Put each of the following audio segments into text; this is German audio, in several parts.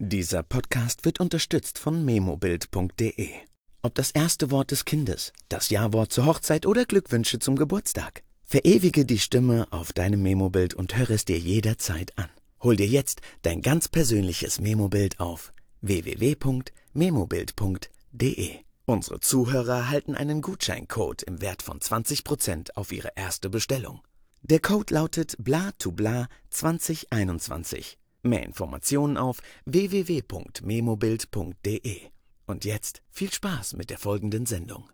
Dieser Podcast wird unterstützt von memobild.de. Ob das erste Wort des Kindes, das Ja-Wort zur Hochzeit oder Glückwünsche zum Geburtstag. Verewige die Stimme auf deinem Memobild und höre es dir jederzeit an. Hol dir jetzt dein ganz persönliches Memobild auf www.memobild.de. Unsere Zuhörer erhalten einen Gutscheincode im Wert von 20% auf ihre erste Bestellung. Der Code lautet bla to bla 2021. Mehr Informationen auf www.memobild.de. Und jetzt viel Spaß mit der folgenden Sendung.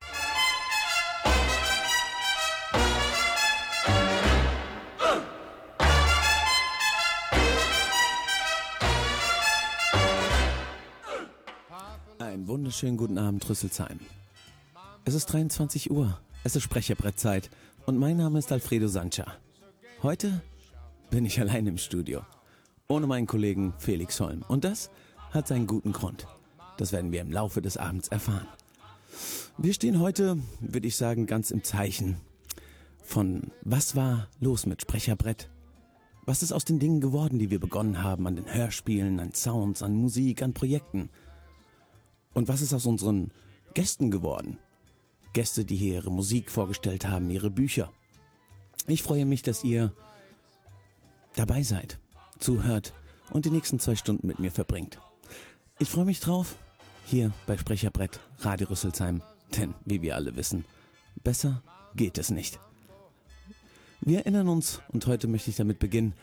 Einen wunderschönen guten Abend, Rüsselsheim. Es ist 23 Uhr, es ist Sprecherbrettzeit und mein Name ist Alfredo Sancha. Heute bin ich allein im Studio, ohne meinen Kollegen Felix Holm. Und das hat seinen guten Grund. Das werden wir im Laufe des Abends erfahren. Wir stehen heute, würde ich sagen, ganz im Zeichen von was war los mit Sprecherbrett? Was ist aus den Dingen geworden, die wir begonnen haben, an den Hörspielen, an Sounds, an Musik, an Projekten? Und was ist aus unseren Gästen geworden? Gäste, die hier ihre Musik vorgestellt haben, ihre Bücher. Ich freue mich, dass ihr dabei seid, zuhört und die nächsten zwei Stunden mit mir verbringt. Ich freue mich drauf, hier bei Sprecherbrett Radio Rüsselsheim, denn wie wir alle wissen, besser geht es nicht. Wir erinnern uns, und heute möchte ich damit beginnen,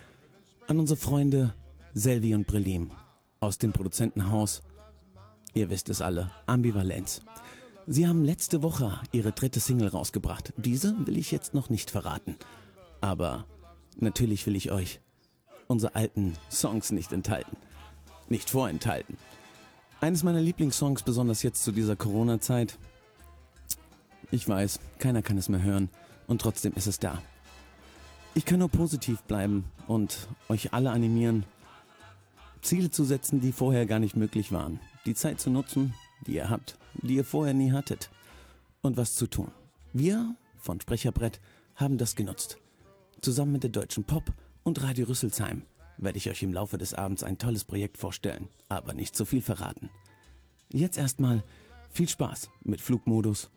an unsere Freunde Selvi und Brelim aus dem Produzentenhaus Ihr wisst es alle, Ambivalenz. Sie haben letzte Woche ihre dritte Single rausgebracht. Diese will ich jetzt noch nicht verraten. Aber natürlich will ich euch unsere alten Songs nicht enthalten. Nicht vorenthalten. Eines meiner Lieblingssongs, besonders jetzt zu dieser Corona-Zeit. Ich weiß, keiner kann es mehr hören und trotzdem ist es da. Ich kann nur positiv bleiben und euch alle animieren, Ziele zu setzen, die vorher gar nicht möglich waren die Zeit zu nutzen, die ihr habt, die ihr vorher nie hattet, und was zu tun. Wir von Sprecherbrett haben das genutzt. Zusammen mit der Deutschen Pop und Radio Rüsselsheim werde ich euch im Laufe des Abends ein tolles Projekt vorstellen, aber nicht zu viel verraten. Jetzt erstmal viel Spaß mit Flugmodus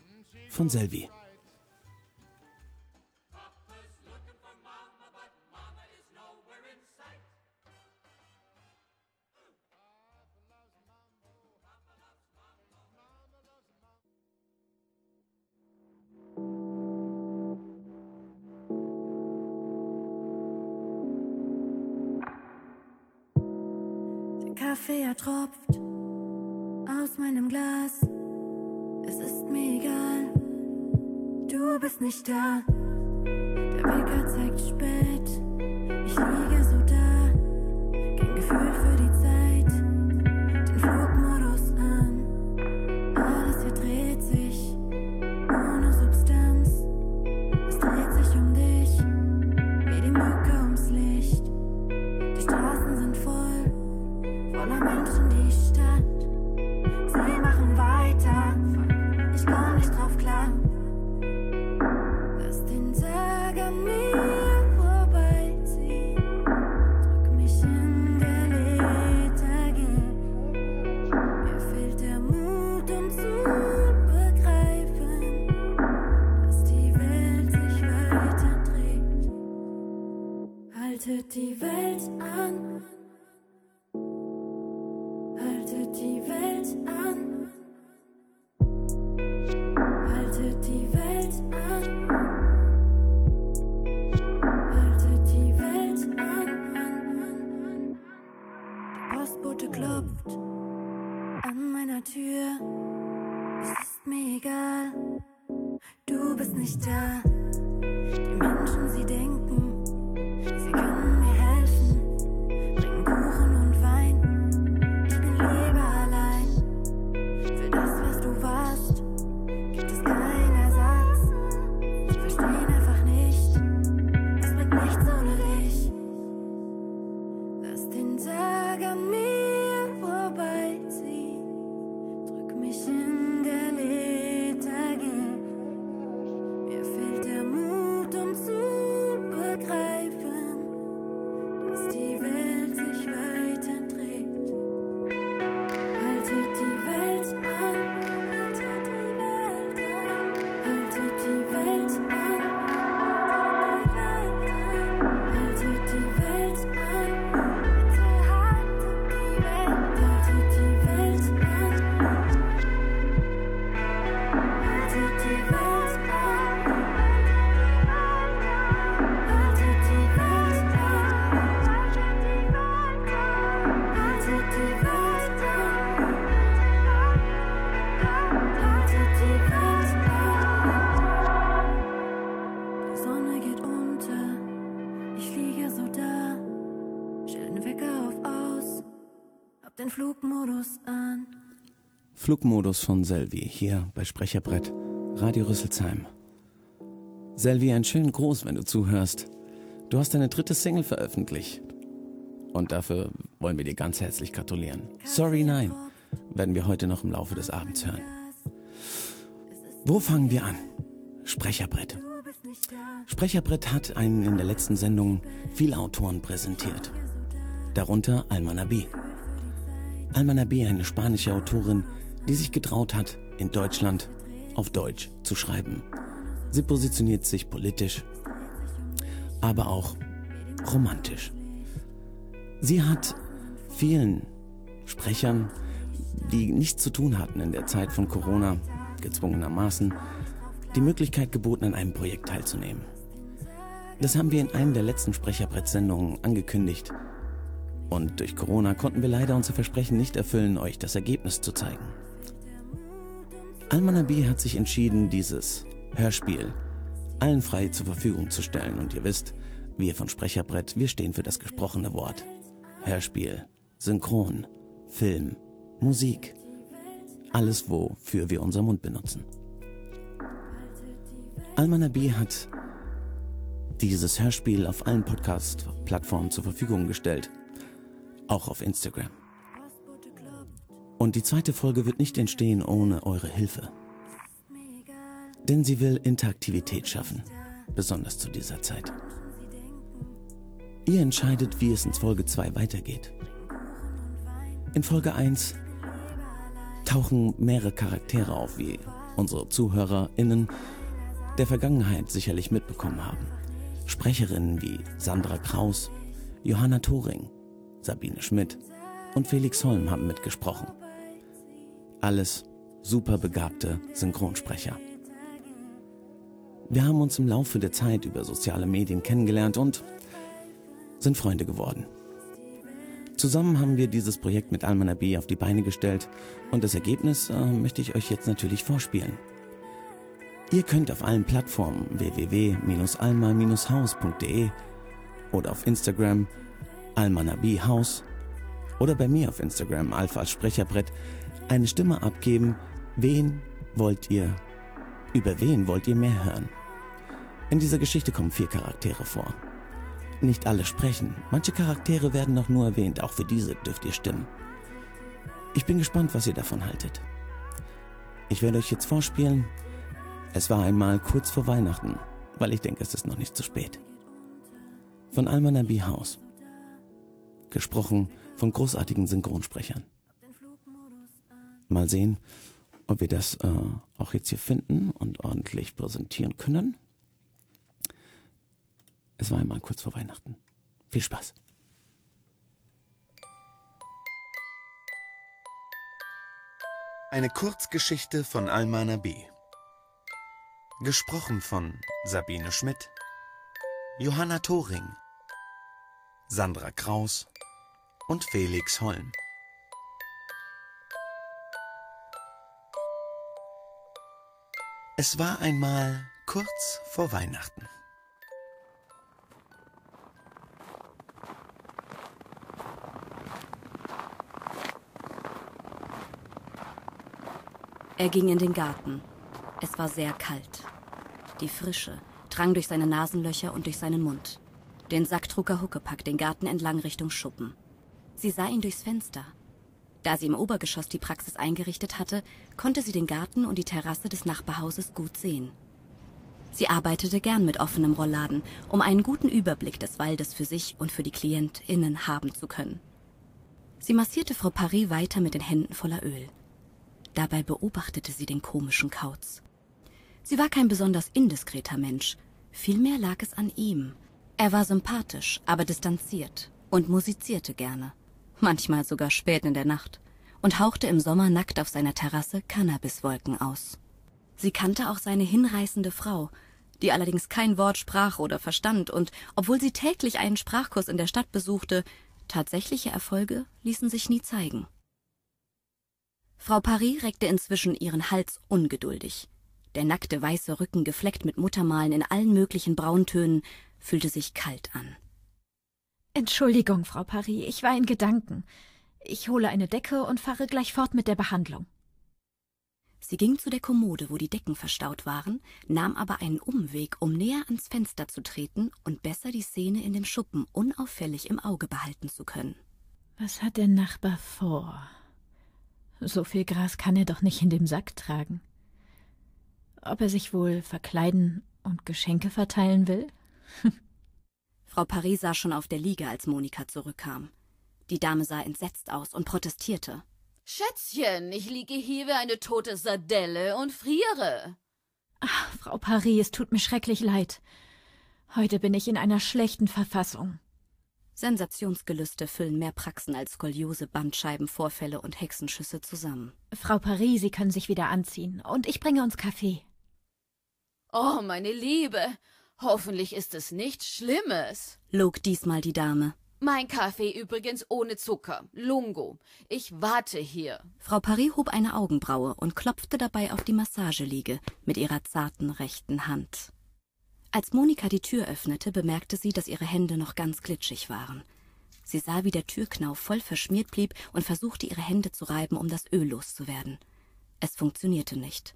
von Selvi. Kaffee, er tropft aus meinem Glas. Es ist mir egal, du bist nicht da. Der Wecker zeigt spät, ich liege so da. Kein Gefühl für die Zeit, Flugmodus an. Flugmodus von Selvi, hier bei Sprecherbrett, Radio Rüsselsheim. Selvi, ein schönen Gruß, wenn du zuhörst. Du hast deine dritte Single veröffentlicht. Und dafür wollen wir dir ganz herzlich gratulieren. Sorry, nein, werden wir heute noch im Laufe des Abends hören. Wo fangen wir an? Sprecherbrett. Sprecherbrett hat einen in der letzten Sendung viele Autoren präsentiert. Darunter Alma Nabi. Alma Nabi, eine spanische Autorin, die sich getraut hat, in Deutschland auf Deutsch zu schreiben. Sie positioniert sich politisch, aber auch romantisch. Sie hat vielen Sprechern, die nichts zu tun hatten in der Zeit von Corona, gezwungenermaßen, die Möglichkeit geboten, an einem Projekt teilzunehmen. Das haben wir in einer der letzten Sprecherbrettsendungen angekündigt. Und durch Corona konnten wir leider unser Versprechen nicht erfüllen, euch das Ergebnis zu zeigen. Almanabi hat sich entschieden, dieses Hörspiel allen frei zur Verfügung zu stellen. Und ihr wisst, wir von Sprecherbrett, wir stehen für das gesprochene Wort. Hörspiel, Synchron, Film, Musik. Alles, wofür wir unser Mund benutzen. Almanabi hat dieses Hörspiel auf allen Podcast-Plattformen zur Verfügung gestellt. Auch auf Instagram. Und die zweite Folge wird nicht entstehen ohne eure Hilfe. Denn sie will Interaktivität schaffen, besonders zu dieser Zeit. Ihr entscheidet, wie es in Folge 2 weitergeht. In Folge 1 tauchen mehrere Charaktere auf, wie unsere ZuhörerInnen der Vergangenheit sicherlich mitbekommen haben. Sprecherinnen wie Sandra Kraus, Johanna Thoring, Sabine Schmidt und Felix Holm haben mitgesprochen. Alles super begabte Synchronsprecher. Wir haben uns im Laufe der Zeit über soziale Medien kennengelernt und sind Freunde geworden. Zusammen haben wir dieses Projekt mit Almana B auf die Beine gestellt und das Ergebnis äh, möchte ich euch jetzt natürlich vorspielen. Ihr könnt auf allen Plattformen www.alma-haus.de oder auf Instagram almanabihaus oder bei mir auf Instagram Alpha als Sprecherbrett eine Stimme abgeben, wen wollt ihr, über wen wollt ihr mehr hören. In dieser Geschichte kommen vier Charaktere vor. Nicht alle sprechen, manche Charaktere werden noch nur erwähnt, auch für diese dürft ihr stimmen. Ich bin gespannt, was ihr davon haltet. Ich werde euch jetzt vorspielen. Es war einmal kurz vor Weihnachten, weil ich denke, es ist noch nicht zu spät. Von Alma Nabi Haus. Gesprochen von großartigen Synchronsprechern. Mal sehen, ob wir das äh, auch jetzt hier finden und ordentlich präsentieren können. Es war einmal kurz vor Weihnachten. Viel Spaß. Eine Kurzgeschichte von Alma B. Gesprochen von Sabine Schmidt, Johanna Thoring, Sandra Kraus und Felix Holm. Es war einmal kurz vor Weihnachten. Er ging in den Garten. Es war sehr kalt. Die Frische drang durch seine Nasenlöcher und durch seinen Mund. Den Sack trug er Huckepack den Garten entlang Richtung Schuppen. Sie sah ihn durchs Fenster. Da sie im Obergeschoss die Praxis eingerichtet hatte, konnte sie den Garten und die Terrasse des Nachbarhauses gut sehen. Sie arbeitete gern mit offenem Rollladen, um einen guten Überblick des Waldes für sich und für die KlientInnen haben zu können. Sie massierte Frau Paris weiter mit den Händen voller Öl. Dabei beobachtete sie den komischen Kauz. Sie war kein besonders indiskreter Mensch. Vielmehr lag es an ihm. Er war sympathisch, aber distanziert und musizierte gerne. Manchmal sogar spät in der Nacht. Und hauchte im Sommer nackt auf seiner Terrasse Cannabiswolken aus. Sie kannte auch seine hinreißende Frau, die allerdings kein Wort sprach oder verstand und, obwohl sie täglich einen Sprachkurs in der Stadt besuchte, tatsächliche Erfolge ließen sich nie zeigen. Frau Paris reckte inzwischen ihren Hals ungeduldig. Der nackte weiße Rücken, gefleckt mit Muttermalen in allen möglichen Brauntönen, fühlte sich kalt an. Entschuldigung, Frau Paris, ich war in Gedanken. Ich hole eine Decke und fahre gleich fort mit der Behandlung. Sie ging zu der Kommode, wo die Decken verstaut waren, nahm aber einen Umweg, um näher ans Fenster zu treten und besser die Szene in dem Schuppen unauffällig im Auge behalten zu können. Was hat der Nachbar vor? So viel Gras kann er doch nicht in dem Sack tragen. Ob er sich wohl verkleiden und Geschenke verteilen will? Frau Paris sah schon auf der Liege, als Monika zurückkam. Die Dame sah entsetzt aus und protestierte. Schätzchen, ich liege hier wie eine tote Sardelle und friere. Ach, Frau Paris, es tut mir schrecklich leid. Heute bin ich in einer schlechten Verfassung. Sensationsgelüste füllen mehr Praxen als Skoliose, Bandscheibenvorfälle und Hexenschüsse zusammen. Frau Paris, Sie können sich wieder anziehen. Und ich bringe uns Kaffee. Oh, meine Liebe, hoffentlich ist es nichts Schlimmes, log diesmal die Dame. Mein Kaffee übrigens ohne Zucker. Lungo. Ich warte hier. Frau Paris hob eine Augenbraue und klopfte dabei auf die Massageliege mit ihrer zarten rechten Hand. Als Monika die Tür öffnete, bemerkte sie, dass ihre Hände noch ganz glitschig waren. Sie sah, wie der Türknauf voll verschmiert blieb und versuchte, ihre Hände zu reiben, um das Öl loszuwerden. Es funktionierte nicht.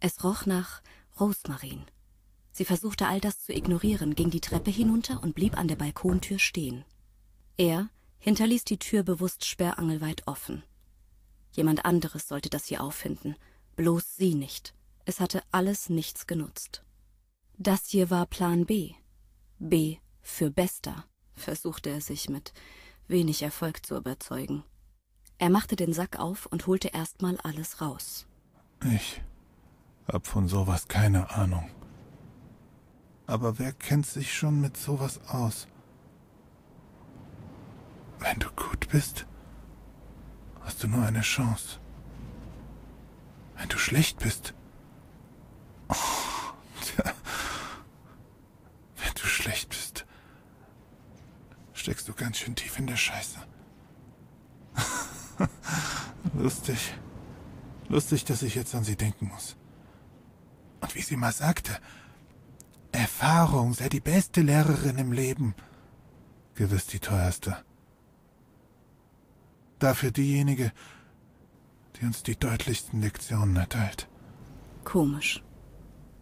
Es roch nach Rosmarin. Sie versuchte all das zu ignorieren, ging die Treppe hinunter und blieb an der Balkontür stehen. Er hinterließ die Tür bewusst sperrangelweit offen. Jemand anderes sollte das hier auffinden, bloß sie nicht. Es hatte alles nichts genutzt. Das hier war Plan B. B für Bester, versuchte er sich mit wenig Erfolg zu überzeugen. Er machte den Sack auf und holte erstmal alles raus. Ich hab von sowas keine Ahnung. Aber wer kennt sich schon mit sowas aus? Wenn du gut bist, hast du nur eine Chance. Wenn du schlecht bist, oh, wenn du schlecht bist, steckst du ganz schön tief in der Scheiße. Lustig. Lustig, dass ich jetzt an sie denken muss. Und wie sie mal sagte, Erfahrung sei die beste Lehrerin im Leben. Gewiss die teuerste dafür diejenige, die uns die deutlichsten Lektionen erteilt. Komisch.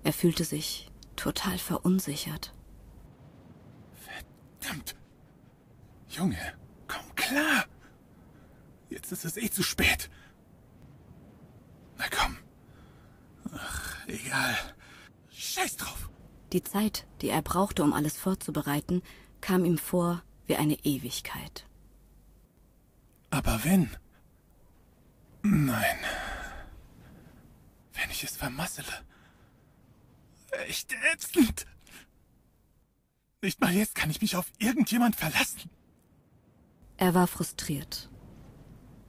Er fühlte sich total verunsichert. Verdammt. Junge, komm klar. Jetzt ist es eh zu spät. Na komm. Ach, egal. Scheiß drauf. Die Zeit, die er brauchte, um alles vorzubereiten, kam ihm vor wie eine Ewigkeit. Aber wenn. Nein. Wenn ich es vermassele. Echt ätzend. Nicht mal jetzt kann ich mich auf irgendjemand verlassen. Er war frustriert.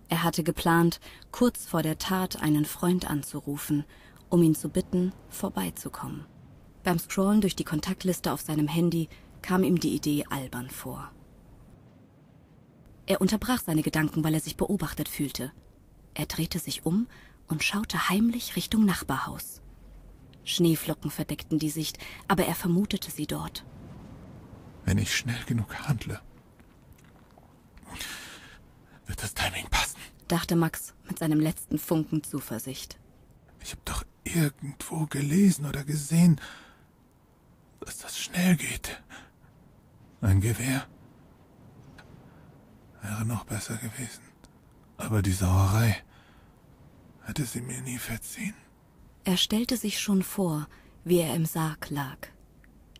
Er hatte geplant, kurz vor der Tat einen Freund anzurufen, um ihn zu bitten, vorbeizukommen. Beim Scrollen durch die Kontaktliste auf seinem Handy kam ihm die Idee albern vor. Er unterbrach seine Gedanken, weil er sich beobachtet fühlte. Er drehte sich um und schaute heimlich Richtung Nachbarhaus. Schneeflocken verdeckten die Sicht, aber er vermutete sie dort. Wenn ich schnell genug handle, wird das Timing passen, dachte Max mit seinem letzten Funken Zuversicht. Ich habe doch irgendwo gelesen oder gesehen, dass das schnell geht. Ein Gewehr wäre noch besser gewesen. Aber die Sauerei hätte sie mir nie verziehen. Er stellte sich schon vor, wie er im Sarg lag.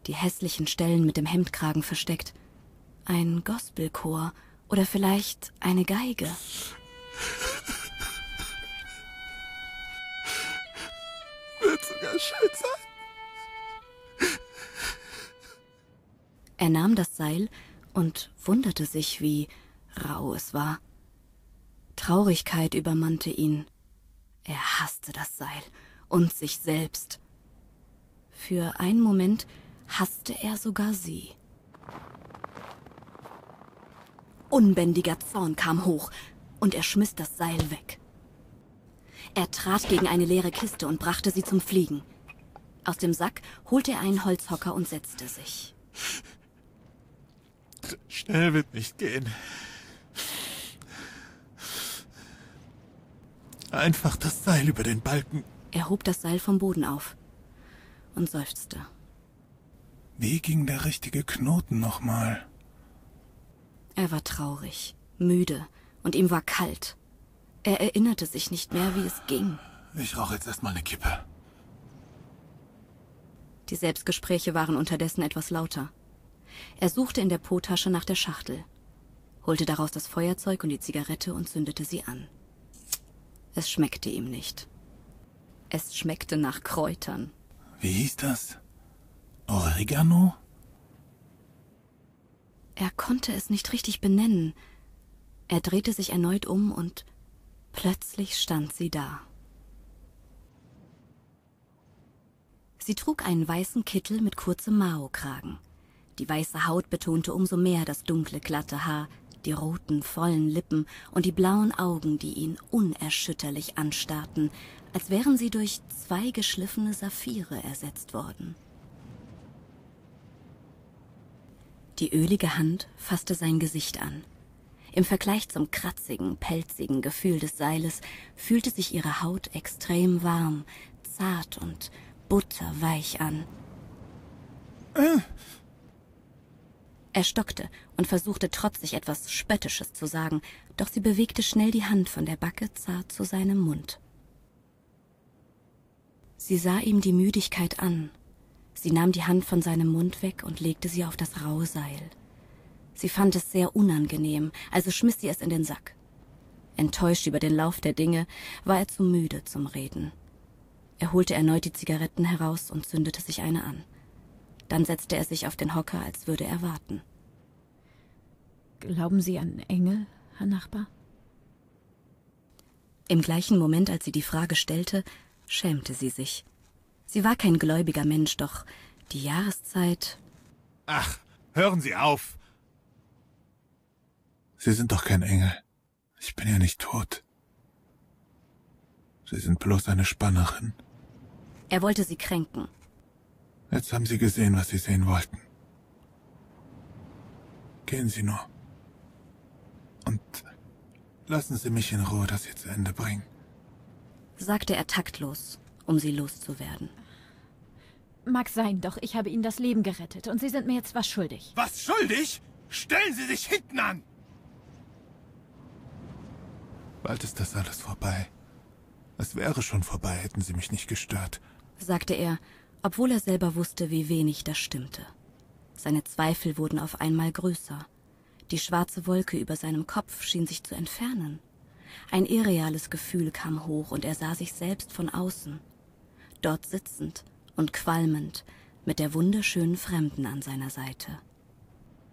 Die hässlichen Stellen mit dem Hemdkragen versteckt. Ein Gospelchor oder vielleicht eine Geige. Wird sogar schön sein. Er nahm das Seil und wunderte sich, wie rau es war. Traurigkeit übermannte ihn. Er hasste das Seil und sich selbst. Für einen Moment hasste er sogar sie. Unbändiger Zorn kam hoch, und er schmiss das Seil weg. Er trat gegen eine leere Kiste und brachte sie zum Fliegen. Aus dem Sack holte er einen Holzhocker und setzte sich. Schnell wird nicht gehen. Einfach das Seil über den Balken. Er hob das Seil vom Boden auf und seufzte. Wie ging der richtige Knoten nochmal? Er war traurig, müde und ihm war kalt. Er erinnerte sich nicht mehr, wie es ging. Ich rauche jetzt erstmal eine Kippe. Die Selbstgespräche waren unterdessen etwas lauter. Er suchte in der Po-Tasche nach der Schachtel, holte daraus das Feuerzeug und die Zigarette und zündete sie an. Es schmeckte ihm nicht. Es schmeckte nach Kräutern. Wie hieß das? Oregano? Er konnte es nicht richtig benennen. Er drehte sich erneut um und plötzlich stand sie da. Sie trug einen weißen Kittel mit kurzem Mao-Kragen. Die weiße Haut betonte umso mehr das dunkle, glatte Haar, die roten, vollen Lippen und die blauen Augen, die ihn unerschütterlich anstarrten, als wären sie durch zwei geschliffene Saphire ersetzt worden. Die ölige Hand fasste sein Gesicht an. Im Vergleich zum kratzigen, pelzigen Gefühl des Seiles fühlte sich ihre Haut extrem warm, zart und butterweich an. Er stockte und versuchte trotzig etwas Spöttisches zu sagen, doch sie bewegte schnell die Hand von der Backe zart zu seinem Mund. Sie sah ihm die Müdigkeit an. Sie nahm die Hand von seinem Mund weg und legte sie auf das raue Seil. Sie fand es sehr unangenehm, also schmiss sie es in den Sack. Enttäuscht über den Lauf der Dinge, war er zu müde zum Reden. Er holte erneut die Zigaretten heraus und zündete sich eine an. Dann setzte er sich auf den Hocker, als würde er warten. Glauben Sie an Engel, Herr Nachbar? Im gleichen Moment, als sie die Frage stellte, schämte sie sich. Sie war kein gläubiger Mensch, doch die Jahreszeit. Ach, hören Sie auf! Sie sind doch kein Engel. Ich bin ja nicht tot. Sie sind bloß eine Spannerin. Er wollte sie kränken. Jetzt haben Sie gesehen, was Sie sehen wollten. Gehen Sie nur. Und lassen Sie mich in Ruhe das hier zu Ende bringen sagte er taktlos, um sie loszuwerden. Mag sein, doch ich habe Ihnen das Leben gerettet und Sie sind mir jetzt was schuldig. Was schuldig? Stellen Sie sich hinten an! Bald ist das alles vorbei. Es wäre schon vorbei, hätten Sie mich nicht gestört, sagte er, obwohl er selber wusste, wie wenig das stimmte. Seine Zweifel wurden auf einmal größer. Die schwarze Wolke über seinem Kopf schien sich zu entfernen. Ein irreales Gefühl kam hoch und er sah sich selbst von außen. Dort sitzend und qualmend mit der wunderschönen Fremden an seiner Seite.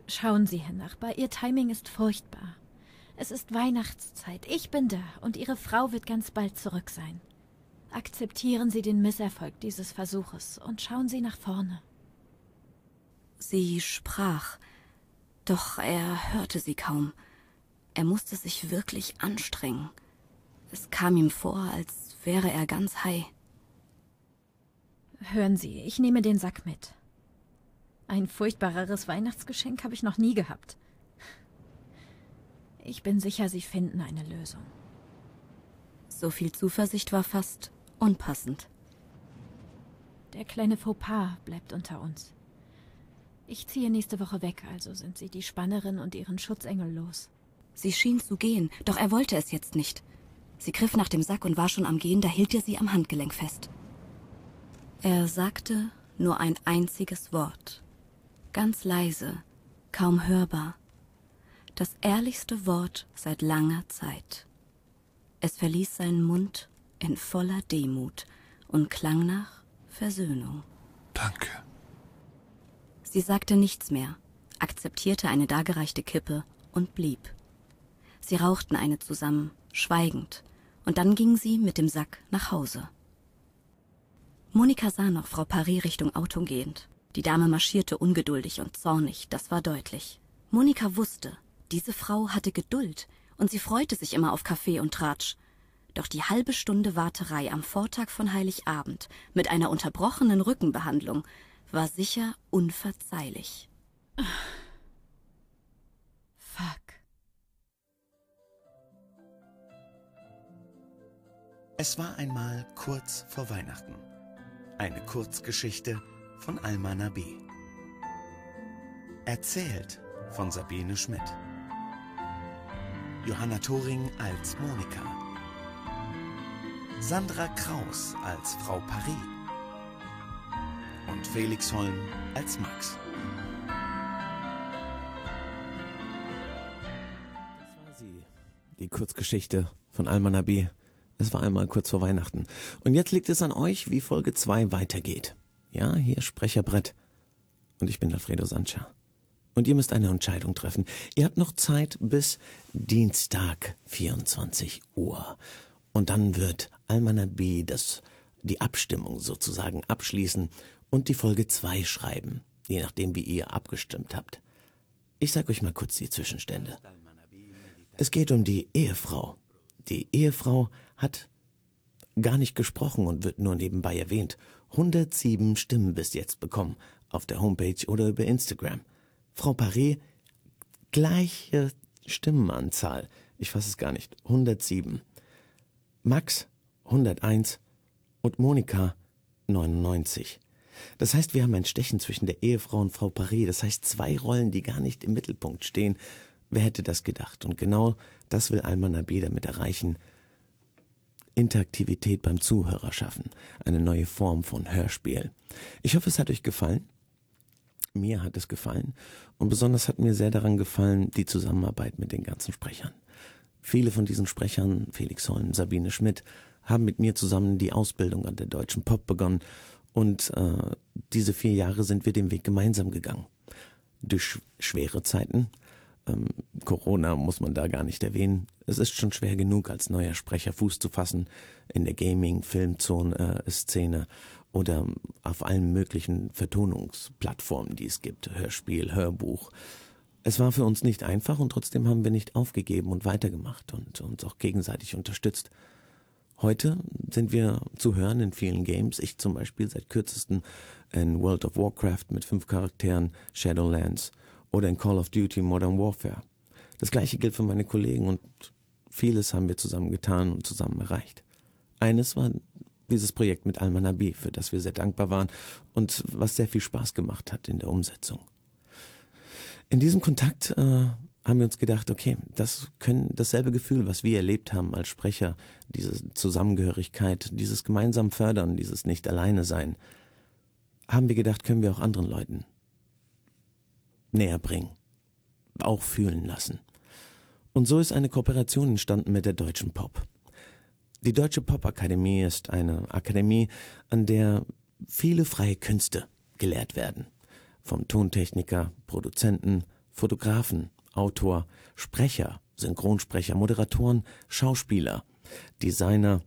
Schauen Sie, Herr Nachbar, Ihr Timing ist furchtbar. Es ist Weihnachtszeit, ich bin da und Ihre Frau wird ganz bald zurück sein. Akzeptieren Sie den Misserfolg dieses Versuches und schauen Sie nach vorne. Sie sprach, doch er hörte sie kaum. Er musste sich wirklich anstrengen. Es kam ihm vor, als wäre er ganz high. Hören Sie, ich nehme den Sack mit. Ein furchtbareres Weihnachtsgeschenk habe ich noch nie gehabt. Ich bin sicher, Sie finden eine Lösung. So viel Zuversicht war fast unpassend. Der kleine Fauxpas bleibt unter uns. Ich ziehe nächste Woche weg, also sind Sie die Spannerin und Ihren Schutzengel los. Sie schien zu gehen, doch er wollte es jetzt nicht. Sie griff nach dem Sack und war schon am Gehen, da hielt er sie am Handgelenk fest. Er sagte nur ein einziges Wort. Ganz leise, kaum hörbar. Das ehrlichste Wort seit langer Zeit. Es verließ seinen Mund in voller Demut und klang nach Versöhnung. Danke. Sie sagte nichts mehr, akzeptierte eine dargereichte Kippe und blieb. Sie rauchten eine zusammen, schweigend, und dann ging sie mit dem Sack nach Hause. Monika sah noch Frau Paris Richtung Auto gehend. Die Dame marschierte ungeduldig und zornig, das war deutlich. Monika wusste, diese Frau hatte Geduld und sie freute sich immer auf Kaffee und Tratsch. Doch die halbe Stunde Warterei am Vortag von Heiligabend mit einer unterbrochenen Rückenbehandlung war sicher unverzeihlich. Fuck. Es war einmal kurz vor Weihnachten. Eine Kurzgeschichte von Alma Nabi. Erzählt von Sabine Schmidt. Johanna Thoring als Monika. Sandra Kraus als Frau Paris. Und Felix Holm als Max. Das war sie. Die Kurzgeschichte von Alma Nabi. Es war einmal kurz vor Weihnachten. Und jetzt liegt es an euch, wie Folge 2 weitergeht. Ja, hier Sprecherbrett. Und ich bin Alfredo Sancha. Und ihr müsst eine Entscheidung treffen. Ihr habt noch Zeit bis Dienstag, 24 Uhr. Und dann wird Almana B das, die Abstimmung sozusagen abschließen und die Folge 2 schreiben. Je nachdem, wie ihr abgestimmt habt. Ich sag euch mal kurz die Zwischenstände. Es geht um die Ehefrau. Die Ehefrau hat gar nicht gesprochen und wird nur nebenbei erwähnt. 107 Stimmen bis jetzt bekommen auf der Homepage oder über Instagram. Frau Paré, gleiche Stimmenanzahl. Ich fasse es gar nicht. 107. Max 101 und Monika 99. Das heißt, wir haben ein Stechen zwischen der Ehefrau und Frau Paré. Das heißt, zwei Rollen, die gar nicht im Mittelpunkt stehen. Wer hätte das gedacht? Und genau das will Alman Nabi damit erreichen. Interaktivität beim Zuhörer schaffen. Eine neue Form von Hörspiel. Ich hoffe, es hat euch gefallen. Mir hat es gefallen. Und besonders hat mir sehr daran gefallen, die Zusammenarbeit mit den ganzen Sprechern. Viele von diesen Sprechern, Felix Holm, Sabine Schmidt, haben mit mir zusammen die Ausbildung an der Deutschen Pop begonnen. Und äh, diese vier Jahre sind wir den Weg gemeinsam gegangen. Durch schwere Zeiten, ähm, Corona muss man da gar nicht erwähnen. Es ist schon schwer genug, als neuer Sprecher Fuß zu fassen in der Gaming, Filmzone, äh, oder auf allen möglichen Vertonungsplattformen, die es gibt, Hörspiel, Hörbuch. Es war für uns nicht einfach und trotzdem haben wir nicht aufgegeben und weitergemacht und uns auch gegenseitig unterstützt. Heute sind wir zu hören in vielen Games. Ich zum Beispiel seit kürzestem in World of Warcraft mit fünf Charakteren, Shadowlands oder in Call of Duty Modern Warfare. Das gleiche gilt für meine Kollegen und vieles haben wir zusammen getan und zusammen erreicht. Eines war dieses Projekt mit Almanabi, für das wir sehr dankbar waren und was sehr viel Spaß gemacht hat in der Umsetzung. In diesem Kontakt äh, haben wir uns gedacht, okay, das können dasselbe Gefühl, was wir erlebt haben als Sprecher, diese Zusammengehörigkeit, dieses gemeinsam fördern, dieses nicht alleine sein, haben wir gedacht, können wir auch anderen Leuten näher bringen, auch fühlen lassen. Und so ist eine Kooperation entstanden mit der Deutschen Pop. Die Deutsche Popakademie ist eine Akademie, an der viele freie Künste gelehrt werden. Vom Tontechniker, Produzenten, Fotografen, Autor, Sprecher, Synchronsprecher, Moderatoren, Schauspieler, Designer,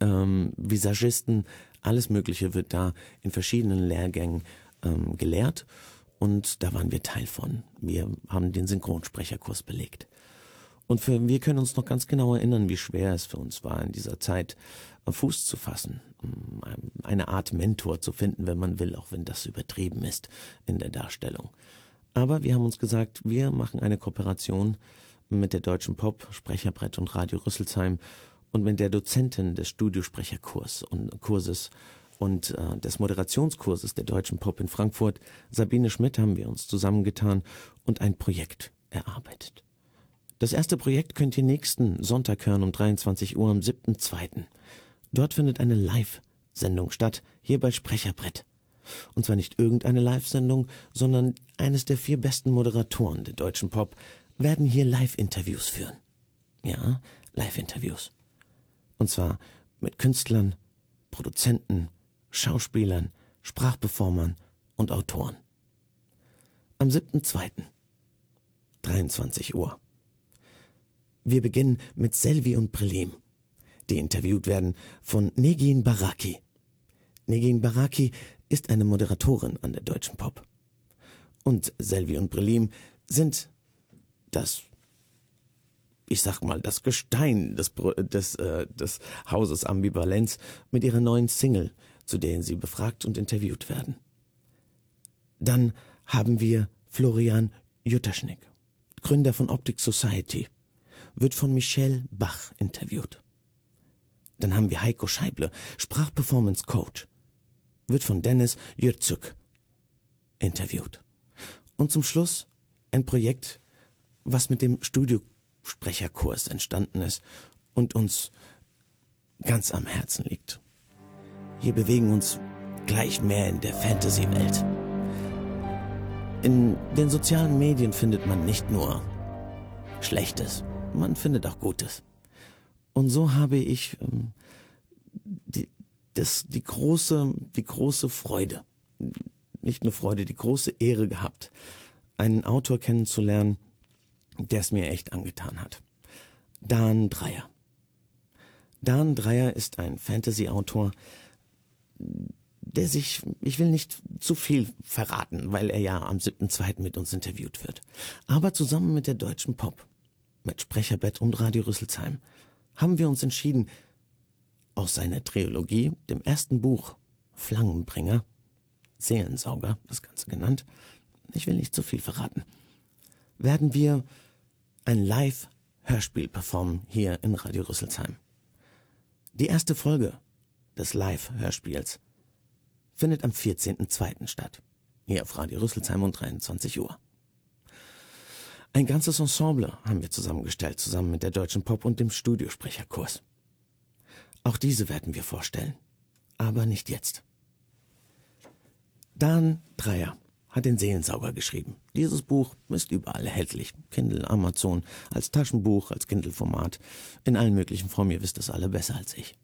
ähm, Visagisten, alles Mögliche wird da in verschiedenen Lehrgängen ähm, gelehrt und da waren wir Teil von. Wir haben den Synchronsprecherkurs belegt. Und für, wir können uns noch ganz genau erinnern, wie schwer es für uns war, in dieser Zeit Fuß zu fassen, eine Art Mentor zu finden, wenn man will, auch wenn das übertrieben ist in der Darstellung. Aber wir haben uns gesagt, wir machen eine Kooperation mit der Deutschen Pop, Sprecherbrett und Radio Rüsselsheim und mit der Dozentin des Studiosprecherkurs und Kurses und äh, des Moderationskurses der Deutschen Pop in Frankfurt, Sabine Schmidt, haben wir uns zusammengetan und ein Projekt erarbeitet. Das erste Projekt könnt ihr nächsten Sonntag hören um 23 Uhr am 7.2. Dort findet eine Live-Sendung statt, hier bei Sprecherbrett. Und zwar nicht irgendeine Live-Sendung, sondern eines der vier besten Moderatoren der deutschen Pop werden hier Live-Interviews führen. Ja, Live-Interviews. Und zwar mit Künstlern, Produzenten, Schauspielern, Sprachperformern und Autoren. Am 7.2. 23 Uhr. Wir beginnen mit Selvi und Prelim, die interviewt werden von Negin Baraki. Negin Baraki ist eine Moderatorin an der Deutschen Pop. Und Selvi und Prelim sind das, ich sag mal, das Gestein des, des, äh, des Hauses Ambivalenz mit ihrer neuen Single, zu denen sie befragt und interviewt werden. Dann haben wir Florian Jutterschnick, Gründer von Optic Society, wird von Michelle Bach interviewt. Dann haben wir Heiko Scheible, Sprachperformance Coach. Wird von Dennis Jürzuk interviewt. Und zum Schluss ein Projekt, was mit dem Studiosprecherkurs entstanden ist und uns ganz am Herzen liegt. Hier bewegen uns gleich mehr in der Fantasy-Welt. In den sozialen Medien findet man nicht nur Schlechtes, man findet auch Gutes. Und so habe ich ähm, die, das, die, große, die große Freude, nicht nur Freude, die große Ehre gehabt, einen Autor kennenzulernen, der es mir echt angetan hat. Dan Dreyer. Dan Dreyer ist ein Fantasy-Autor, der sich, ich will nicht zu viel verraten, weil er ja am 7.2. mit uns interviewt wird. Aber zusammen mit der Deutschen Pop, mit Sprecherbett und Radio Rüsselsheim, haben wir uns entschieden, aus seiner Trilogie, dem ersten Buch Flangenbringer, Seelensauger, das Ganze genannt, ich will nicht zu viel verraten, werden wir ein Live-Hörspiel performen hier in Radio Rüsselsheim. Die erste Folge des Live-Hörspiels findet am 14.02. statt. Hier auf Radio Rüsselsheim um 23 Uhr. Ein ganzes Ensemble haben wir zusammengestellt, zusammen mit der Deutschen Pop und dem Studiosprecherkurs. Auch diese werden wir vorstellen. Aber nicht jetzt. Dan Dreier hat den Seelensauger geschrieben. Dieses Buch ist überall erhältlich. Kindle, Amazon, als Taschenbuch, als Kindle-Format, in allen möglichen Formen. Ihr wisst das alle besser als ich.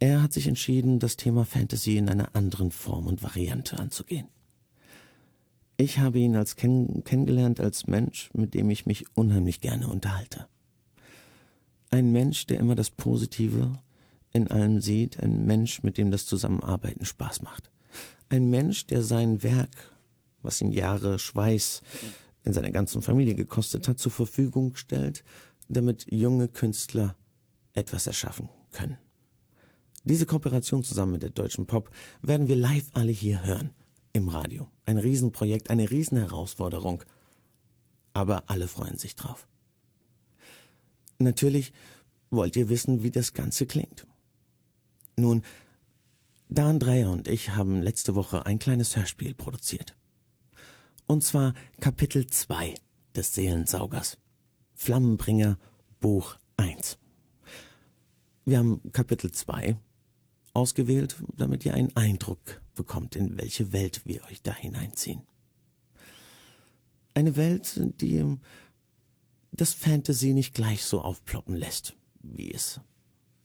Er hat sich entschieden, das Thema Fantasy in einer anderen Form und Variante anzugehen. Ich habe ihn als kenn kennengelernt als Mensch, mit dem ich mich unheimlich gerne unterhalte. Ein Mensch, der immer das Positive in allem sieht, ein Mensch, mit dem das Zusammenarbeiten Spaß macht. Ein Mensch, der sein Werk, was ihn Jahre Schweiß in seiner ganzen Familie gekostet hat, zur Verfügung stellt, damit junge Künstler etwas erschaffen können. Diese Kooperation zusammen mit der Deutschen Pop werden wir live alle hier hören. Im Radio. Ein Riesenprojekt, eine Riesenherausforderung. Aber alle freuen sich drauf. Natürlich wollt ihr wissen, wie das Ganze klingt. Nun, Dan Dreyer und ich haben letzte Woche ein kleines Hörspiel produziert. Und zwar Kapitel 2 des Seelensaugers. Flammenbringer Buch 1. Wir haben Kapitel 2 ausgewählt, damit ihr einen Eindruck bekommt, in welche Welt wir euch da hineinziehen. Eine Welt, die das Fantasy nicht gleich so aufploppen lässt, wie es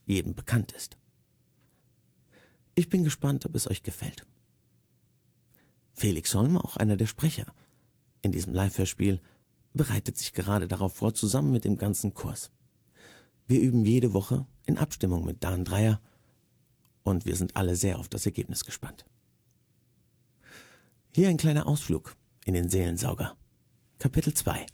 jedem bekannt ist. Ich bin gespannt, ob es euch gefällt. Felix Holm, auch einer der Sprecher in diesem Live-Hörspiel, bereitet sich gerade darauf vor, zusammen mit dem ganzen Kurs. Wir üben jede Woche in Abstimmung mit Dan Dreier und wir sind alle sehr auf das Ergebnis gespannt. Hier ein kleiner Ausflug in den Seelensauger. Kapitel 2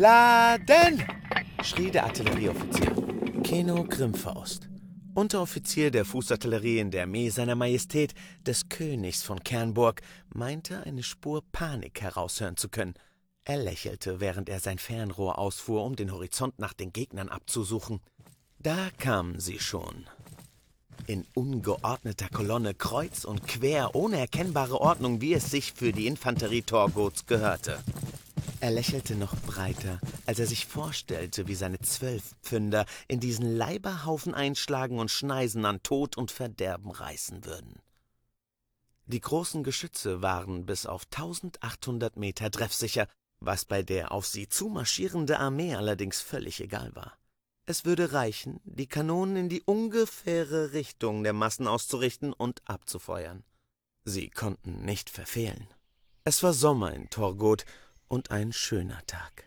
Laden! schrie der Artillerieoffizier. Keno Grimfaust, Unteroffizier der Fußartillerie in der Armee seiner Majestät des Königs von Kernburg, meinte eine Spur Panik heraushören zu können. Er lächelte, während er sein Fernrohr ausfuhr, um den Horizont nach den Gegnern abzusuchen. Da kamen sie schon. In ungeordneter Kolonne, kreuz und quer, ohne erkennbare Ordnung, wie es sich für die Infanterie Torgots gehörte. Er lächelte noch breiter, als er sich vorstellte, wie seine Zwölfpfünder in diesen Leiberhaufen einschlagen und Schneisen an Tod und Verderben reißen würden. Die großen Geschütze waren bis auf 1800 Meter treffsicher, was bei der auf sie zumarschierende Armee allerdings völlig egal war. Es würde reichen, die Kanonen in die ungefähre Richtung der Massen auszurichten und abzufeuern. Sie konnten nicht verfehlen. Es war Sommer in Torgot und ein schöner Tag.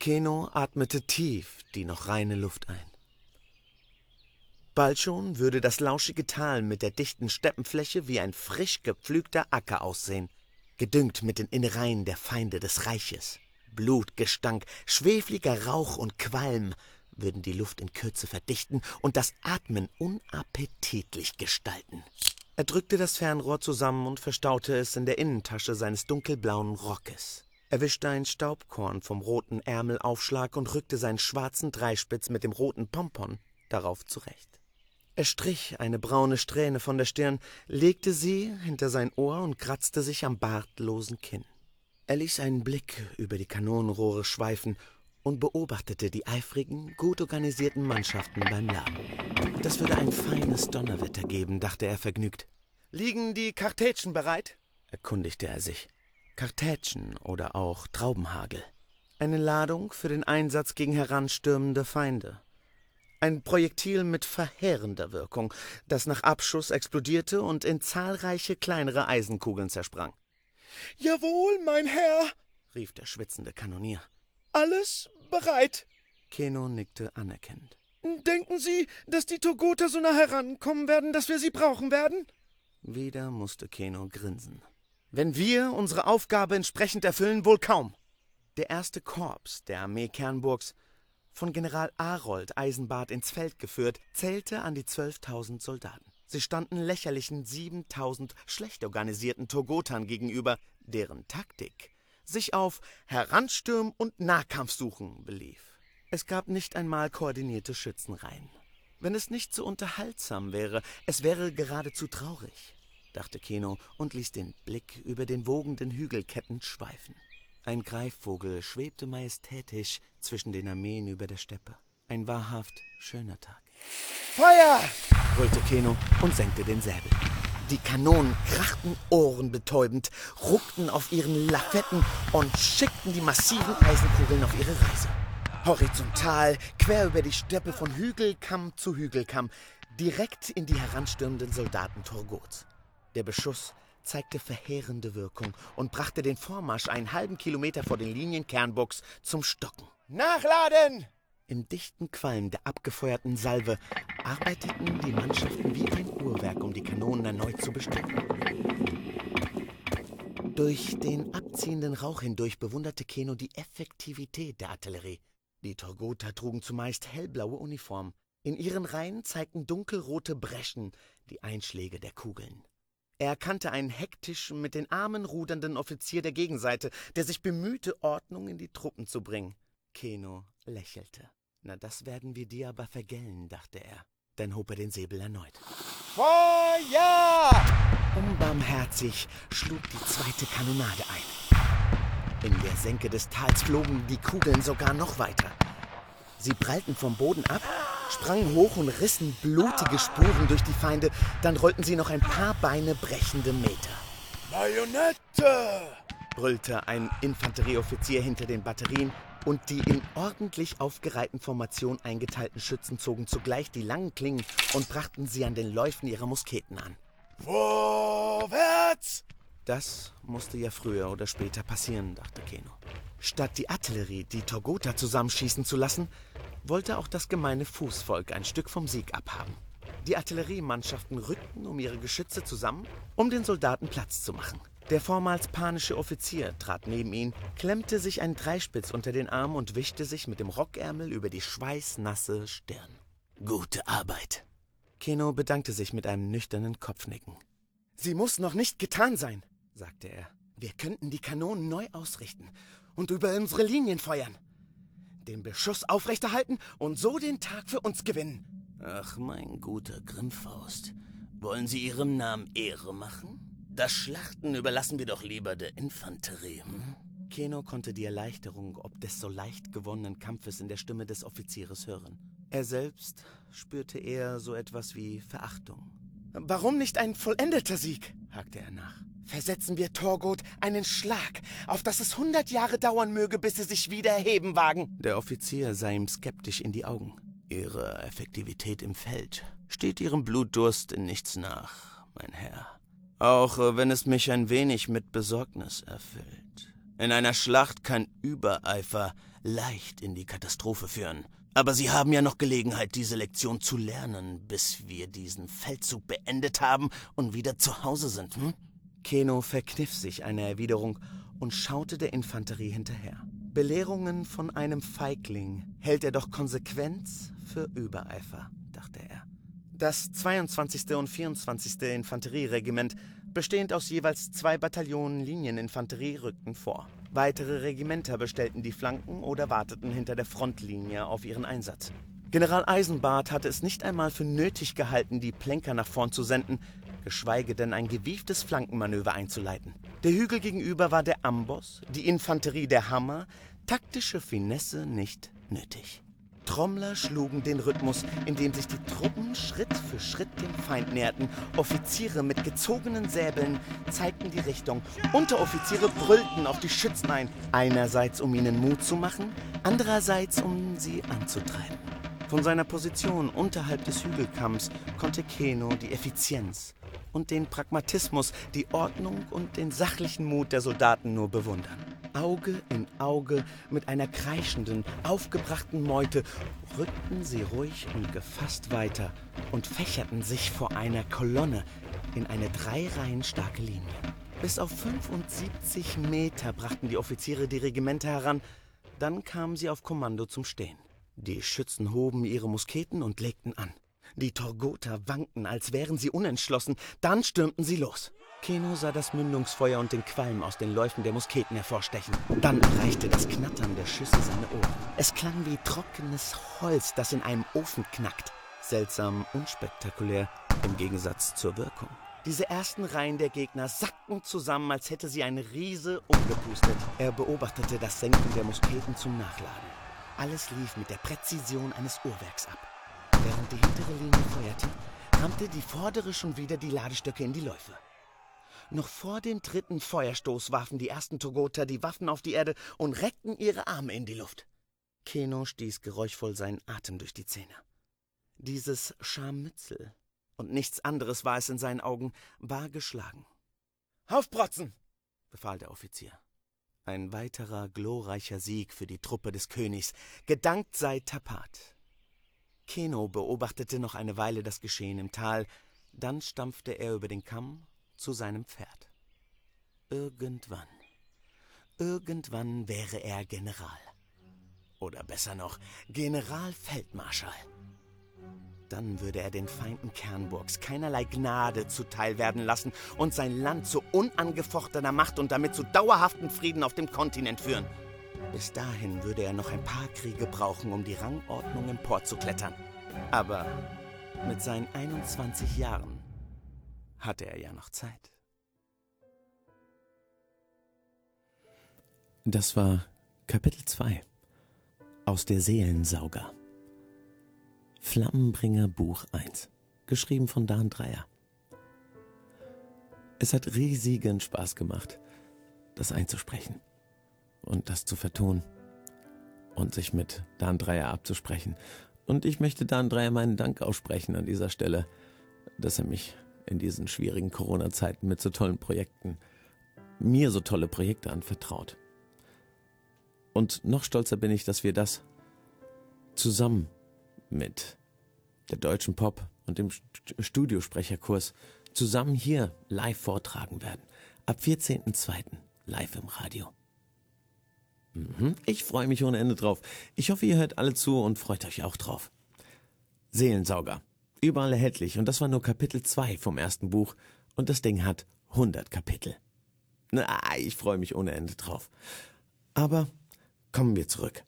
Keno atmete tief die noch reine Luft ein. Bald schon würde das lauschige Tal mit der dichten Steppenfläche wie ein frisch gepflügter Acker aussehen, gedüngt mit den Innereien der Feinde des Reiches. Blutgestank, schwefliger Rauch und Qualm würden die Luft in Kürze verdichten und das Atmen unappetitlich gestalten. Er drückte das Fernrohr zusammen und verstaute es in der Innentasche seines dunkelblauen Rockes. Er wischte ein Staubkorn vom roten Ärmelaufschlag und rückte seinen schwarzen Dreispitz mit dem roten Pompon darauf zurecht. Er strich eine braune Strähne von der Stirn, legte sie hinter sein Ohr und kratzte sich am bartlosen Kinn. Er ließ einen Blick über die Kanonenrohre schweifen und beobachtete die eifrigen, gut organisierten Mannschaften beim Laden. Das würde ein feines Donnerwetter geben, dachte er vergnügt. Liegen die Kartätschen bereit? erkundigte er sich. Kartätschen oder auch Traubenhagel. Eine Ladung für den Einsatz gegen heranstürmende Feinde. Ein Projektil mit verheerender Wirkung, das nach Abschuss explodierte und in zahlreiche kleinere Eisenkugeln zersprang. Jawohl, mein Herr, rief der schwitzende Kanonier. Alles bereit. Keno nickte anerkennend. Denken Sie, dass die Togoter so nah herankommen werden, dass wir sie brauchen werden? Wieder musste Keno grinsen. Wenn wir unsere Aufgabe entsprechend erfüllen, wohl kaum. Der erste Korps der Armee Kernburgs, von General Arold Eisenbart ins Feld geführt, zählte an die 12.000 Soldaten. Sie standen lächerlichen 7.000 schlecht organisierten Togotern gegenüber, deren Taktik sich auf Heranstürmen und Nahkampfsuchen belief. Es gab nicht einmal koordinierte Schützenreihen. Wenn es nicht so unterhaltsam wäre, es wäre geradezu traurig dachte Keno und ließ den Blick über den wogenden Hügelketten schweifen. Ein Greifvogel schwebte majestätisch zwischen den Armeen über der Steppe. Ein wahrhaft schöner Tag. Feuer! brüllte Keno und senkte den Säbel. Die Kanonen krachten ohrenbetäubend, ruckten auf ihren Lafetten und schickten die massiven Eisenkugeln auf ihre Reise. Horizontal, quer über die Steppe von Hügelkamm zu Hügelkamm, direkt in die heranstürmenden Soldaten Torgots. Der Beschuss zeigte verheerende Wirkung und brachte den Vormarsch einen halben Kilometer vor den Linien Kernburgs zum Stocken. Nachladen! Im dichten Qualm der abgefeuerten Salve arbeiteten die Mannschaften wie ein Uhrwerk, um die Kanonen erneut zu bestücken. Durch den abziehenden Rauch hindurch bewunderte Keno die Effektivität der Artillerie. Die Torgota trugen zumeist hellblaue Uniformen. In ihren Reihen zeigten dunkelrote Breschen die Einschläge der Kugeln. Er erkannte einen hektisch mit den Armen rudernden Offizier der Gegenseite, der sich bemühte, Ordnung in die Truppen zu bringen. Keno lächelte. Na, das werden wir dir aber vergällen, dachte er. Dann hob er den Säbel erneut. Feuer! Unbarmherzig schlug die zweite Kanonade ein. In der Senke des Tals flogen die Kugeln sogar noch weiter. Sie prallten vom Boden ab sprangen hoch und rissen blutige Spuren durch die Feinde, dann rollten sie noch ein paar Beine brechende Meter. Bajonette! brüllte ein Infanterieoffizier hinter den Batterien, und die in ordentlich aufgereihten Formation eingeteilten Schützen zogen zugleich die langen Klingen und brachten sie an den Läufen ihrer Musketen an. Vorwärts! Das musste ja früher oder später passieren, dachte Keno. Statt die Artillerie die Togota zusammenschießen zu lassen, wollte auch das gemeine Fußvolk ein Stück vom Sieg abhaben. Die Artilleriemannschaften rückten um ihre Geschütze zusammen, um den Soldaten Platz zu machen. Der vormals panische Offizier trat neben ihn, klemmte sich einen Dreispitz unter den Arm und wischte sich mit dem Rockärmel über die schweißnasse Stirn. Gute Arbeit. Keno bedankte sich mit einem nüchternen Kopfnicken. Sie muss noch nicht getan sein, sagte er. Wir könnten die Kanonen neu ausrichten und über unsere Linien feuern den Beschuss aufrechterhalten und so den Tag für uns gewinnen. Ach, mein guter Grimmfaust. Wollen Sie Ihrem Namen Ehre machen? Das Schlachten überlassen wir doch lieber der Infanterie. Hm? Keno konnte die Erleichterung ob des so leicht gewonnenen Kampfes in der Stimme des Offizieres hören. Er selbst spürte eher so etwas wie Verachtung. Warum nicht ein vollendeter Sieg? hakte er nach versetzen wir Torgot einen Schlag, auf dass es hundert Jahre dauern möge, bis sie sich wieder erheben wagen. Der Offizier sah ihm skeptisch in die Augen. Ihre Effektivität im Feld steht Ihrem Blutdurst in nichts nach, mein Herr. Auch äh, wenn es mich ein wenig mit Besorgnis erfüllt. In einer Schlacht kann Übereifer leicht in die Katastrophe führen. Aber Sie haben ja noch Gelegenheit, diese Lektion zu lernen, bis wir diesen Feldzug beendet haben und wieder zu Hause sind, hm? Keno verkniff sich eine Erwiderung und schaute der Infanterie hinterher. Belehrungen von einem Feigling hält er doch Konsequenz für Übereifer, dachte er. Das 22. und 24. Infanterieregiment, bestehend aus jeweils zwei Bataillonen Linieninfanterie, rückten vor. Weitere Regimenter bestellten die Flanken oder warteten hinter der Frontlinie auf ihren Einsatz. General Eisenbart hatte es nicht einmal für nötig gehalten, die Plenker nach vorn zu senden, geschweige denn ein gewieftes Flankenmanöver einzuleiten. Der Hügel gegenüber war der Amboss, die Infanterie der Hammer, taktische Finesse nicht nötig. Trommler schlugen den Rhythmus, indem sich die Truppen Schritt für Schritt dem Feind näherten. Offiziere mit gezogenen Säbeln zeigten die Richtung. Unteroffiziere brüllten auf die Schützen ein. Einerseits, um ihnen Mut zu machen, andererseits, um sie anzutreiben. Von seiner Position unterhalb des Hügelkamms konnte Keno die Effizienz und den Pragmatismus, die Ordnung und den sachlichen Mut der Soldaten nur bewundern. Auge in Auge mit einer kreischenden, aufgebrachten Meute rückten sie ruhig und gefasst weiter und fächerten sich vor einer Kolonne in eine drei Reihen starke Linie. Bis auf 75 Meter brachten die Offiziere die Regimenter heran, dann kamen sie auf Kommando zum Stehen. Die Schützen hoben ihre Musketen und legten an. Die Torgoter wankten, als wären sie unentschlossen, dann stürmten sie los. Keno sah das Mündungsfeuer und den Qualm aus den Läufen der Musketen hervorstechen. Dann erreichte das Knattern der Schüsse seine Ohren. Es klang wie trockenes Holz, das in einem Ofen knackt. Seltsam unspektakulär im Gegensatz zur Wirkung. Diese ersten Reihen der Gegner sackten zusammen, als hätte sie ein Riese umgepustet. Er beobachtete das Senken der Musketen zum Nachladen. Alles lief mit der Präzision eines Uhrwerks ab. Während die hintere Linie feuerte, rammte die vordere schon wieder die Ladestöcke in die Läufe. Noch vor dem dritten Feuerstoß warfen die ersten Togoter die Waffen auf die Erde und reckten ihre Arme in die Luft. Keno stieß geräuschvoll seinen Atem durch die Zähne. Dieses Scharmützel, und nichts anderes war es in seinen Augen, war geschlagen. Aufprotzen! befahl der Offizier. Ein weiterer glorreicher Sieg für die Truppe des Königs. Gedankt sei Tapat. Keno beobachtete noch eine Weile das Geschehen im Tal, dann stampfte er über den Kamm zu seinem Pferd. Irgendwann, irgendwann wäre er General. Oder besser noch, Generalfeldmarschall. Dann würde er den Feinden Kernburgs keinerlei Gnade zuteil werden lassen und sein Land zu unangefochtener Macht und damit zu dauerhaftem Frieden auf dem Kontinent führen. Bis dahin würde er noch ein paar Kriege brauchen, um die Rangordnung emporzuklettern. Aber mit seinen 21 Jahren hatte er ja noch Zeit. Das war Kapitel 2 aus der Seelensauger. Flammenbringer Buch 1, geschrieben von Dan Dreier. Es hat riesigen Spaß gemacht, das einzusprechen und das zu vertonen und sich mit Dan Dreier abzusprechen. Und ich möchte Dan Dreier meinen Dank aussprechen an dieser Stelle, dass er mich in diesen schwierigen Corona-Zeiten mit so tollen Projekten, mir so tolle Projekte anvertraut. Und noch stolzer bin ich, dass wir das zusammen mit der deutschen Pop und dem Studiosprecherkurs zusammen hier live vortragen werden. Ab 14.02. live im Radio. Mhm. Ich freue mich ohne Ende drauf. Ich hoffe, ihr hört alle zu und freut euch auch drauf. Seelensauger. Überall erhältlich und das war nur Kapitel 2 vom ersten Buch und das Ding hat 100 Kapitel. Na, ich freue mich ohne Ende drauf. Aber kommen wir zurück.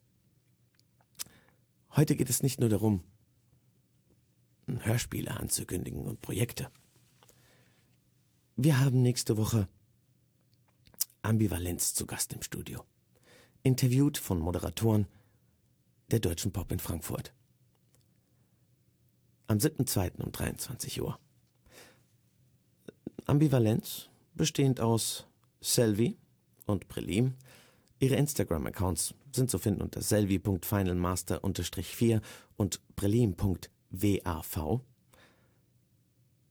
Heute geht es nicht nur darum, Hörspiele anzukündigen und Projekte. Wir haben nächste Woche Ambivalenz zu Gast im Studio. Interviewt von Moderatoren der Deutschen Pop in Frankfurt. Am 7.2. um 23 Uhr. Ambivalenz, bestehend aus Selvi und Prelim. Ihre Instagram-Accounts sind zu finden unter selvi.finalmaster-4 und prelim.wav.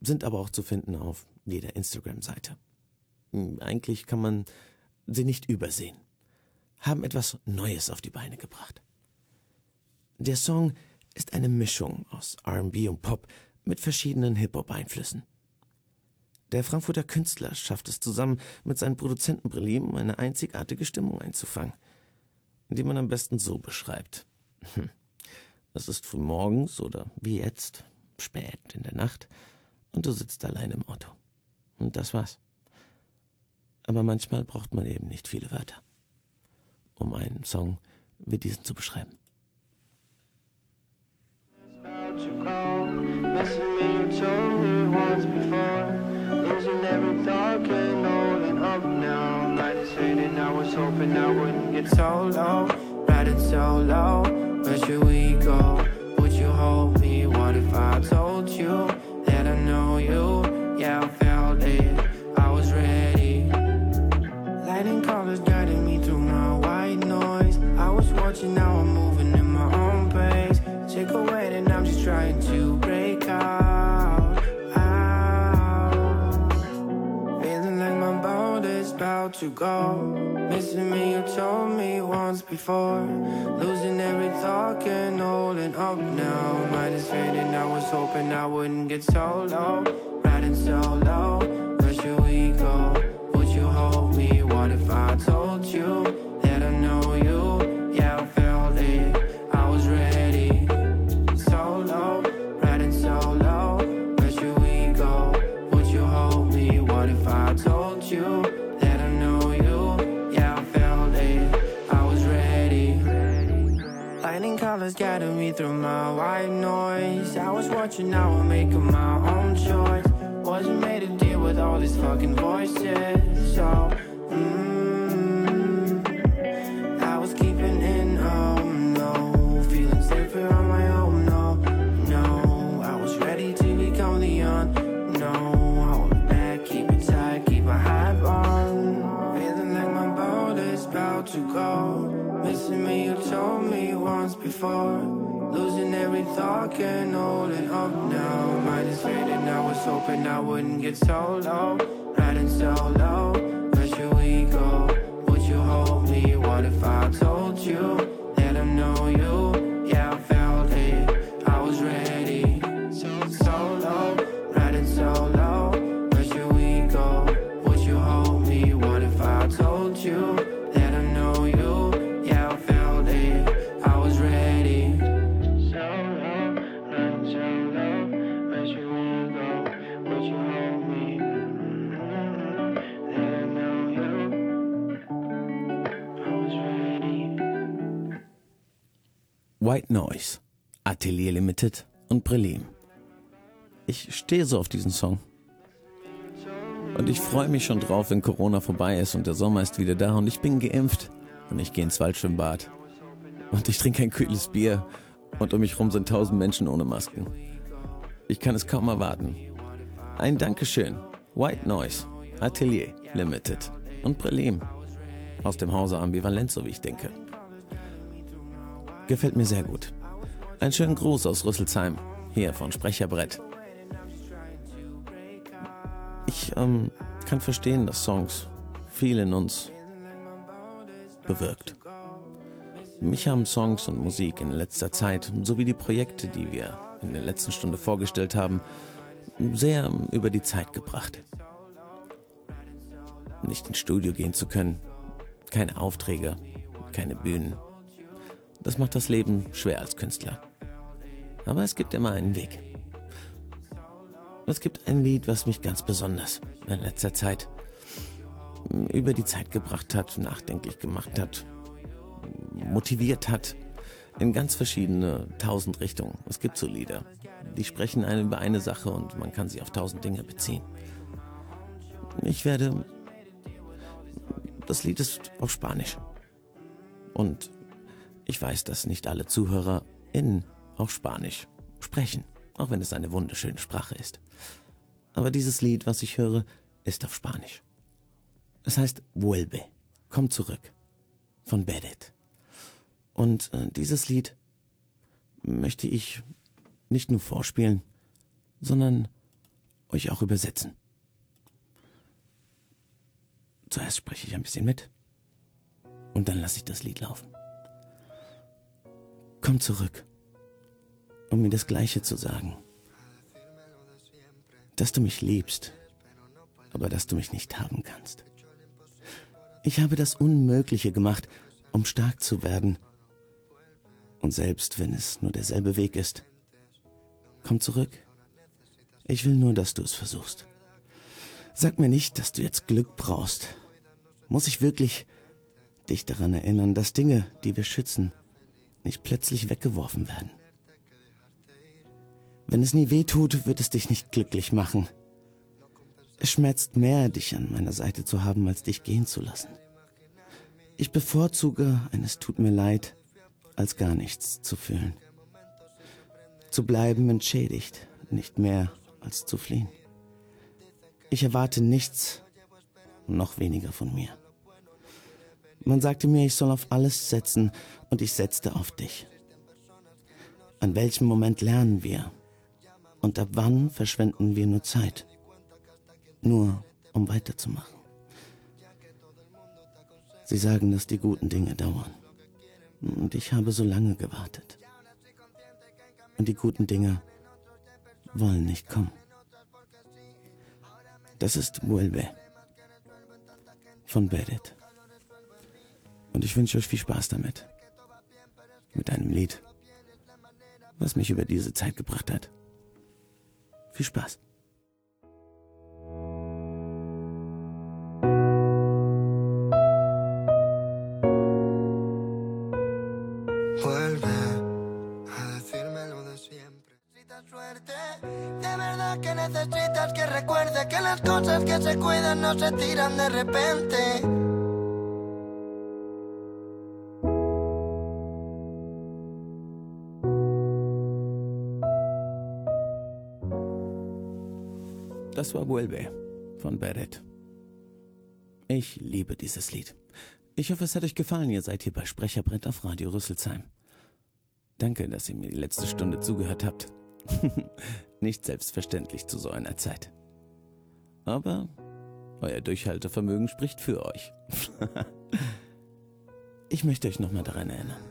Sind aber auch zu finden auf jeder Instagram-Seite. Hm, eigentlich kann man sie nicht übersehen. Haben etwas Neues auf die Beine gebracht. Der Song ist eine Mischung aus RB und Pop mit verschiedenen Hip-Hop-Einflüssen. Der Frankfurter Künstler schafft es zusammen mit seinen Produzenten Brelim, eine einzigartige Stimmung einzufangen. die man am besten so beschreibt. Hm. Es ist früh morgens oder wie jetzt, spät in der Nacht, und du sitzt allein im Auto. Und das war's. Aber manchmal braucht man eben nicht viele Wörter, um einen Song wie diesen zu beschreiben. Hoping I wouldn't get so low, riding so low. Where should we go? Would you hold me? What if I told you that I know you? Yeah, I felt it. I was ready. Lightning colors guiding me through my white noise. I was watching, now I'm moving in my own pace. Take away, and I'm just trying to break out. out. Feeling like my boat is about to go. Missing me, you told me once before. Losing every thought, can't hold it up now. Mine is fading, I was hoping I wouldn't get so low. Riding so low, guiding me through my white noise. I was watching, now I'm making my own choice. Wasn't made to deal with all these fucking voices. So, Losing every thought, can't hold it up now. Mind is fading, I was hoping I wouldn't get so low. Riding so White Noise, Atelier Limited und Brelim. Ich stehe so auf diesen Song. Und ich freue mich schon drauf, wenn Corona vorbei ist und der Sommer ist wieder da und ich bin geimpft und ich gehe ins Waldschwimmbad. Und ich trinke ein kühles Bier und um mich rum sind tausend Menschen ohne Masken. Ich kann es kaum erwarten. Ein Dankeschön. White Noise, Atelier Limited und Brelim. Aus dem Hause Ambivalent, so wie ich denke. Gefällt mir sehr gut. Einen schönen Gruß aus Rüsselsheim, hier von Sprecherbrett. Ich ähm, kann verstehen, dass Songs viel in uns bewirkt. Mich haben Songs und Musik in letzter Zeit, sowie die Projekte, die wir in der letzten Stunde vorgestellt haben, sehr über die Zeit gebracht. Nicht ins Studio gehen zu können, keine Aufträge, keine Bühnen, das macht das Leben schwer als Künstler. Aber es gibt immer einen Weg. Es gibt ein Lied, was mich ganz besonders in letzter Zeit über die Zeit gebracht hat, nachdenklich gemacht hat, motiviert hat, in ganz verschiedene tausend Richtungen. Es gibt so Lieder, die sprechen einen über eine Sache und man kann sie auf tausend Dinge beziehen. Ich werde. Das Lied ist auf Spanisch. Und ich weiß, dass nicht alle ZuhörerInnen auch Spanisch sprechen, auch wenn es eine wunderschöne Sprache ist. Aber dieses Lied, was ich höre, ist auf Spanisch. Es heißt Vuelve, komm zurück, von Bedet. Und äh, dieses Lied möchte ich nicht nur vorspielen, sondern euch auch übersetzen. Zuerst spreche ich ein bisschen mit und dann lasse ich das Lied laufen. Komm zurück, um mir das Gleiche zu sagen. Dass du mich liebst, aber dass du mich nicht haben kannst. Ich habe das Unmögliche gemacht, um stark zu werden. Und selbst wenn es nur derselbe Weg ist, komm zurück. Ich will nur, dass du es versuchst. Sag mir nicht, dass du jetzt Glück brauchst. Muss ich wirklich dich daran erinnern, dass Dinge, die wir schützen, nicht plötzlich weggeworfen werden? Wenn es nie weh tut, wird es dich nicht glücklich machen. Es schmerzt mehr, dich an meiner Seite zu haben, als dich gehen zu lassen. Ich bevorzuge eines Tut mir leid, als gar nichts zu fühlen. Zu bleiben entschädigt, nicht mehr als zu fliehen. Ich erwarte nichts noch weniger von mir. Man sagte mir, ich soll auf alles setzen und ich setzte auf dich. An welchem Moment lernen wir? Und ab wann verschwenden wir nur Zeit? Nur um weiterzumachen. Sie sagen, dass die guten Dinge dauern. Und ich habe so lange gewartet. Und die guten Dinge wollen nicht kommen. Das ist Vuelve von Berit. Und ich wünsche euch viel Spaß damit. Mit einem Lied, was mich über diese Zeit gebracht hat. Viel Spaß. Que necesitas que recuerde que las cosas que se cuidan no se tiran de repente. Das war Vuelve von Barrett. Ich liebe dieses Lied. Ich hoffe, es hat euch gefallen. Ihr seid hier bei Sprecherbrett auf Radio Rüsselsheim. Danke, dass ihr mir die letzte Stunde zugehört habt. Nicht selbstverständlich zu so einer Zeit. Aber euer Durchhaltevermögen spricht für euch. ich möchte euch nochmal daran erinnern.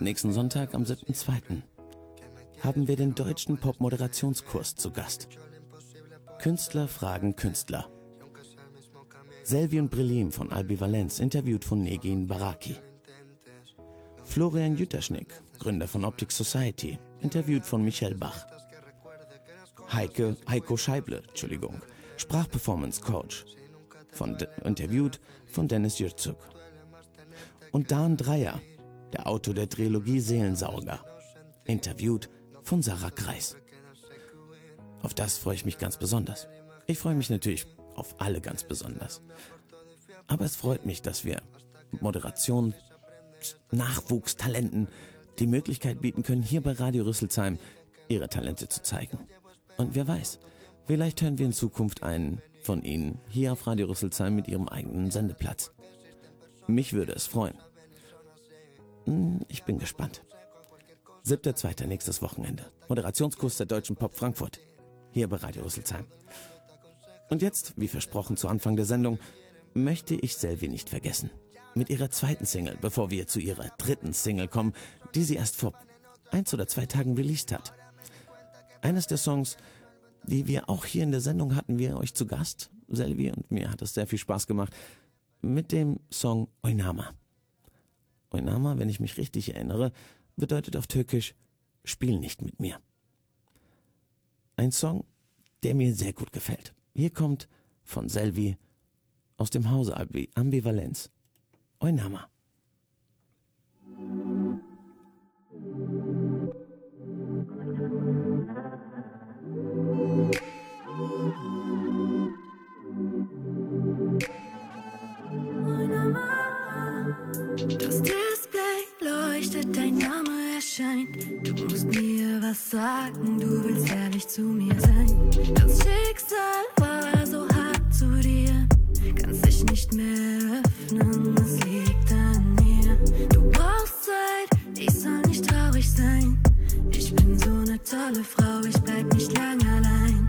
Nächsten Sonntag am 7.2. haben wir den deutschen Pop-Moderationskurs zu Gast. Künstler fragen Künstler. Selvi und Brelim von Albivalenz, interviewt von Negin Baraki. Florian Jüterschnick, Gründer von Optic Society, interviewt von Michel Bach. Heike, Heiko Scheible, Entschuldigung, Sprachperformance-Coach, von, interviewt von Dennis Jürzuk. Und Dan Dreier, der Autor der Trilogie Seelensauger, interviewt von Sarah Kreis. Auf das freue ich mich ganz besonders. Ich freue mich natürlich auf alle ganz besonders. Aber es freut mich, dass wir Moderation, Nachwuchstalenten die Möglichkeit bieten können, hier bei Radio Rüsselsheim ihre Talente zu zeigen. Und wer weiß, vielleicht hören wir in Zukunft einen von ihnen hier auf Radio Rüsselsheim mit ihrem eigenen Sendeplatz. Mich würde es freuen. Hm, ich bin gespannt. 7.2. nächstes Wochenende. Moderationskurs der Deutschen Pop Frankfurt. Hier bei Radio Rüsselsheim. Und jetzt, wie versprochen zu Anfang der Sendung, möchte ich Selvi nicht vergessen. Mit ihrer zweiten Single, bevor wir zu ihrer dritten Single kommen, die sie erst vor eins oder zwei Tagen released hat. Eines der Songs, die wir auch hier in der Sendung hatten, wir euch zu Gast, Selvi, und mir hat es sehr viel Spaß gemacht, mit dem Song Oinama. Oinama, wenn ich mich richtig erinnere, bedeutet auf Türkisch Spiel nicht mit mir. Ein Song, der mir sehr gut gefällt. Hier kommt von Selvi aus dem Hause Ambivalenz. Oinama. Das Name erscheint. Du musst mir was sagen, du willst ehrlich zu mir sein. Das Schicksal war so hart zu dir, kannst dich nicht mehr öffnen, es liegt an mir. Du brauchst Zeit, ich soll nicht traurig sein. Ich bin so eine tolle Frau, ich bleib nicht lang allein.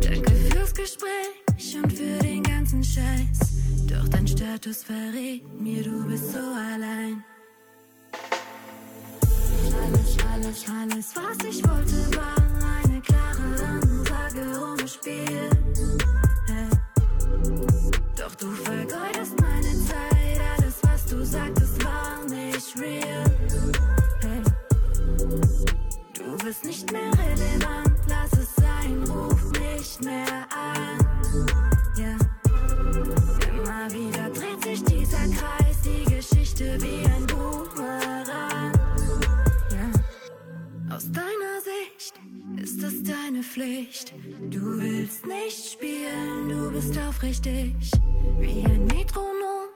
Danke fürs Gespräch und für den ganzen Scheiß. Doch dein Status verrät mir, du bist so allein. Alles, alles, was ich wollte, war eine klare Ansage ohne Spiel. Doch du vergeudest meine Zeit, alles, was du sagtest, war nicht real. Du bist nicht mehr relevant, lass es sein, ruf nicht mehr an. Immer wieder dreht sich dieser Kreis, die Geschichte wie Aus deiner Sicht ist es deine Pflicht. Du willst nicht spielen, du bist aufrichtig. Wie ein Metronom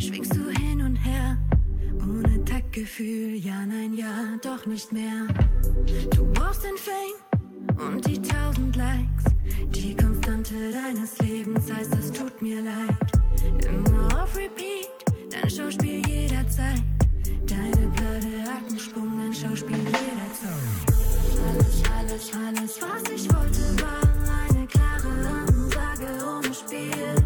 schwingst du hin und her. Ohne Taktgefühl, ja, nein, ja, doch nicht mehr. Du brauchst den Fame und die tausend Likes. Die Konstante deines Lebens heißt, es tut mir leid. Immer auf Repeat, dein Schauspiel jederzeit. Deine Platte hat einen Sprung, dein Schauspiel jederzeit. Alles, alles, alles, was ich wollte, war eine klare Ansage ohne Spiel.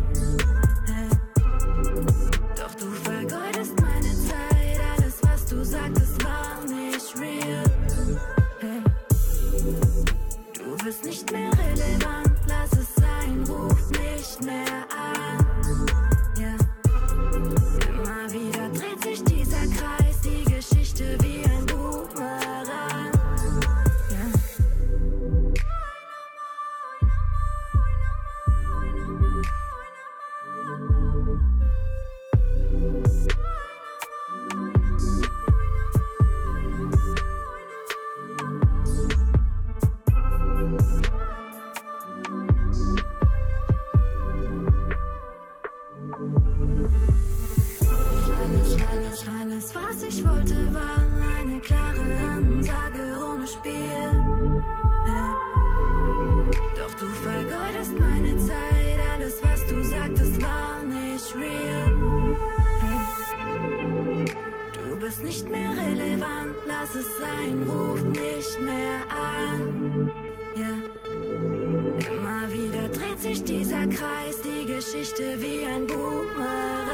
Klare Ansage ohne Spiel. Doch du vergeudest meine Zeit, alles, was du sagtest, war nicht real. Du bist nicht mehr relevant, lass es sein, ruf nicht mehr an. Ja. Immer wieder dreht sich dieser Kreis, die Geschichte wie ein Boomerang.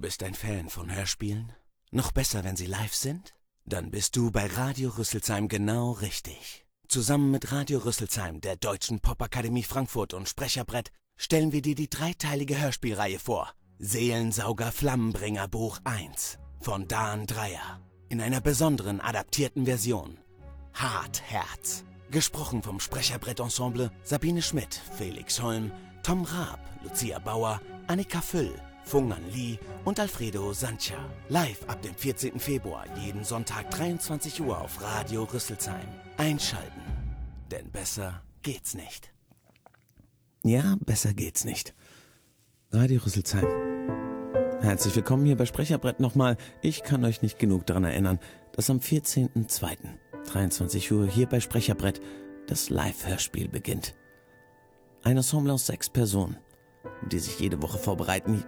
Bist ein Fan von Hörspielen? Noch besser, wenn sie live sind? Dann bist du bei Radio Rüsselsheim genau richtig. Zusammen mit Radio Rüsselsheim, der Deutschen Popakademie Frankfurt und Sprecherbrett stellen wir dir die dreiteilige Hörspielreihe vor. Seelensauger Flammenbringer Buch 1 von Dan Dreier. In einer besonderen adaptierten Version. Hart Herz. Gesprochen vom Sprecherbrett-Ensemble Sabine Schmidt, Felix Holm, Tom Raab, Lucia Bauer, Annika Füll, Fungan Lee und Alfredo Sancha. Live ab dem 14. Februar, jeden Sonntag 23 Uhr auf Radio Rüsselsheim. Einschalten. Denn besser geht's nicht. Ja, besser geht's nicht. Radio Rüsselsheim. Herzlich willkommen hier bei Sprecherbrett nochmal. Ich kann euch nicht genug daran erinnern, dass am 14.02. 23 Uhr hier bei Sprecherbrett das Live-Hörspiel beginnt. Ein Ensemble aus sechs Personen, die sich jede Woche vorbereiten,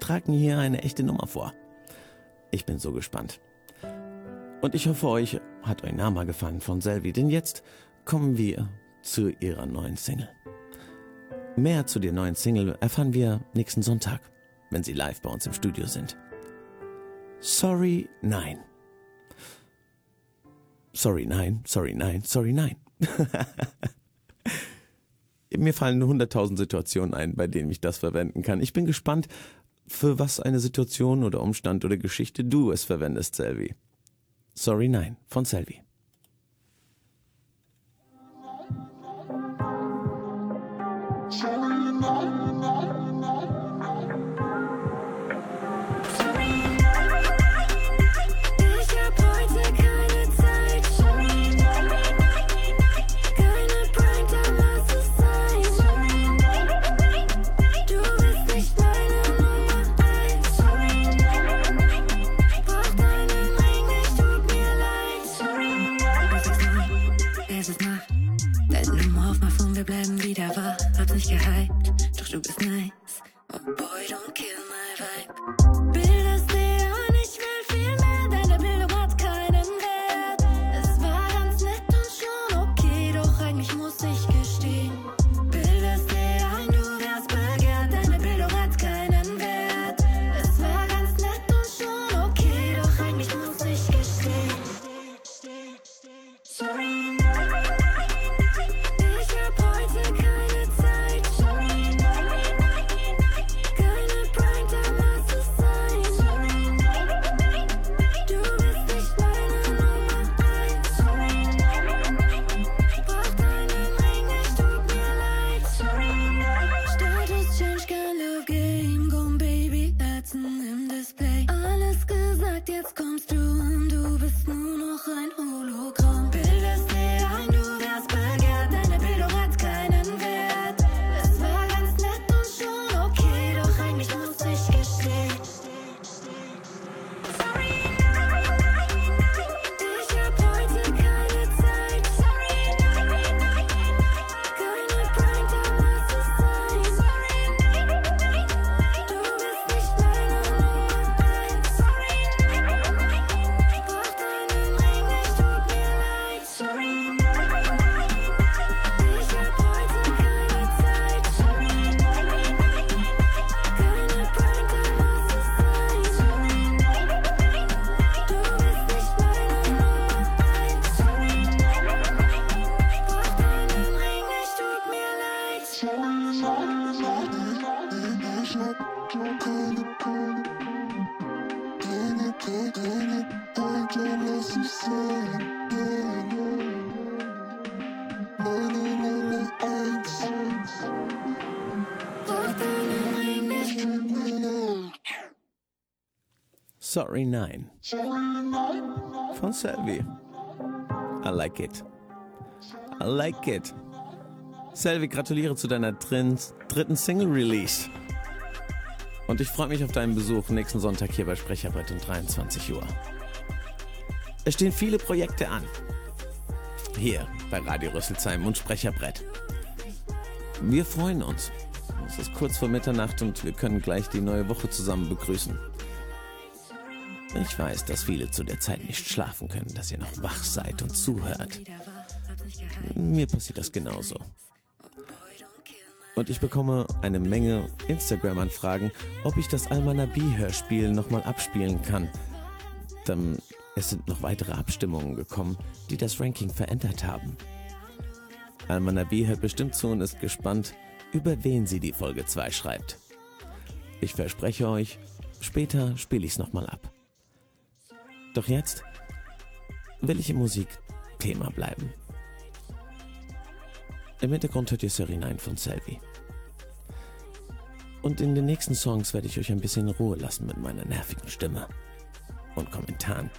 tragen hier eine echte Nummer vor. Ich bin so gespannt. Und ich hoffe, euch hat euer Name gefallen von Selvi, denn jetzt kommen wir zu ihrer neuen Single. Mehr zu der neuen Single erfahren wir nächsten Sonntag, wenn sie live bei uns im Studio sind. Sorry, nein. Sorry, nein, sorry, nein, sorry, nein. Mir fallen hunderttausend Situationen ein, bei denen ich das verwenden kann. Ich bin gespannt, für was eine Situation oder Umstand oder Geschichte du es verwendest, Selvi. Sorry, nein, von Selvi. Ich wach. Hab's nicht gehypt, doch du bist nice. Sorry Nein. Von Selvi. I like it. I like it. Selvi, gratuliere zu deiner Trins dritten Single-Release. Und ich freue mich auf deinen Besuch nächsten Sonntag hier bei Sprecherbrett um 23 Uhr. Es stehen viele Projekte an. Hier bei Radio Rüsselsheim und Sprecherbrett. Wir freuen uns. Es ist kurz vor Mitternacht und wir können gleich die neue Woche zusammen begrüßen. Ich weiß, dass viele zu der Zeit nicht schlafen können, dass ihr noch wach seid und zuhört. Mir passiert das genauso. Und ich bekomme eine Menge Instagram-Anfragen, ob ich das Almanabi-Hörspiel nochmal abspielen kann. Dann, es sind noch weitere Abstimmungen gekommen, die das Ranking verändert haben. Almanabi hört bestimmt zu und ist gespannt, über wen sie die Folge 2 schreibt. Ich verspreche euch, später spiele ich es nochmal ab. Doch jetzt will ich im Musikthema bleiben. Im Hintergrund hört ihr Serenine von Selvi. Und in den nächsten Songs werde ich euch ein bisschen Ruhe lassen mit meiner nervigen Stimme und Kommentaren.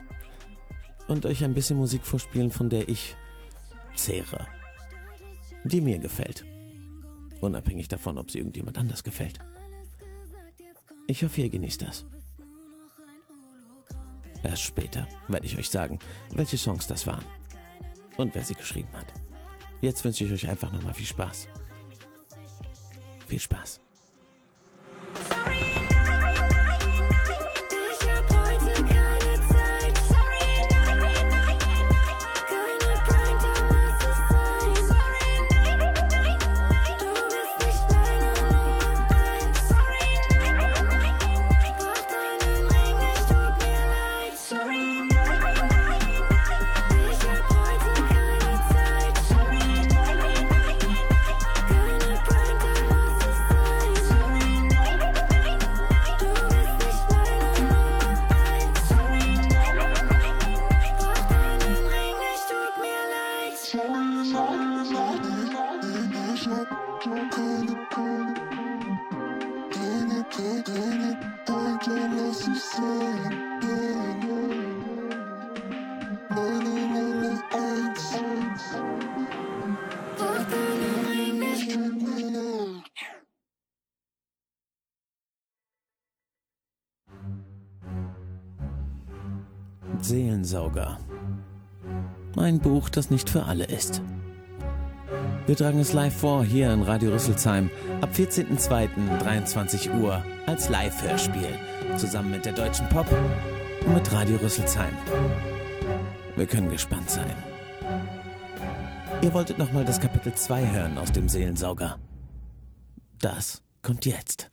Und euch ein bisschen Musik vorspielen, von der ich zehre. Die mir gefällt. Unabhängig davon, ob sie irgendjemand anders gefällt. Ich hoffe, ihr genießt das. Erst später werde ich euch sagen, welche Songs das waren und wer sie geschrieben hat. Jetzt wünsche ich euch einfach nochmal viel Spaß. Viel Spaß. Seelensauger. Ein Buch, das nicht für alle ist. Wir tragen es live vor, hier in Radio Rüsselsheim, ab 14.02.23 Uhr, als Live-Hörspiel, zusammen mit der Deutschen Pop und mit Radio Rüsselsheim. Wir können gespannt sein. Ihr wolltet nochmal das Kapitel 2 hören aus dem Seelensauger. Das kommt jetzt.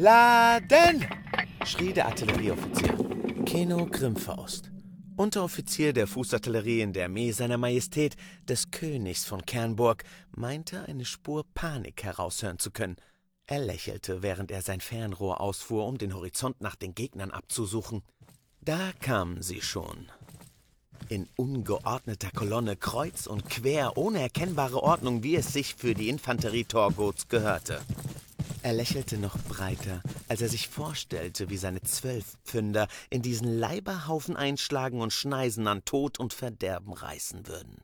Laden! schrie der Artillerieoffizier. Keno Grimfaust, Unteroffizier der Fußartillerie in der Armee seiner Majestät des Königs von Kernburg, meinte eine Spur Panik heraushören zu können. Er lächelte, während er sein Fernrohr ausfuhr, um den Horizont nach den Gegnern abzusuchen. Da kamen sie schon. In ungeordneter Kolonne kreuz und quer, ohne erkennbare Ordnung, wie es sich für die Infanterie Torgots gehörte. Er lächelte noch breiter, als er sich vorstellte, wie seine Zwölfpfünder in diesen Leiberhaufen einschlagen und Schneisen an Tod und Verderben reißen würden.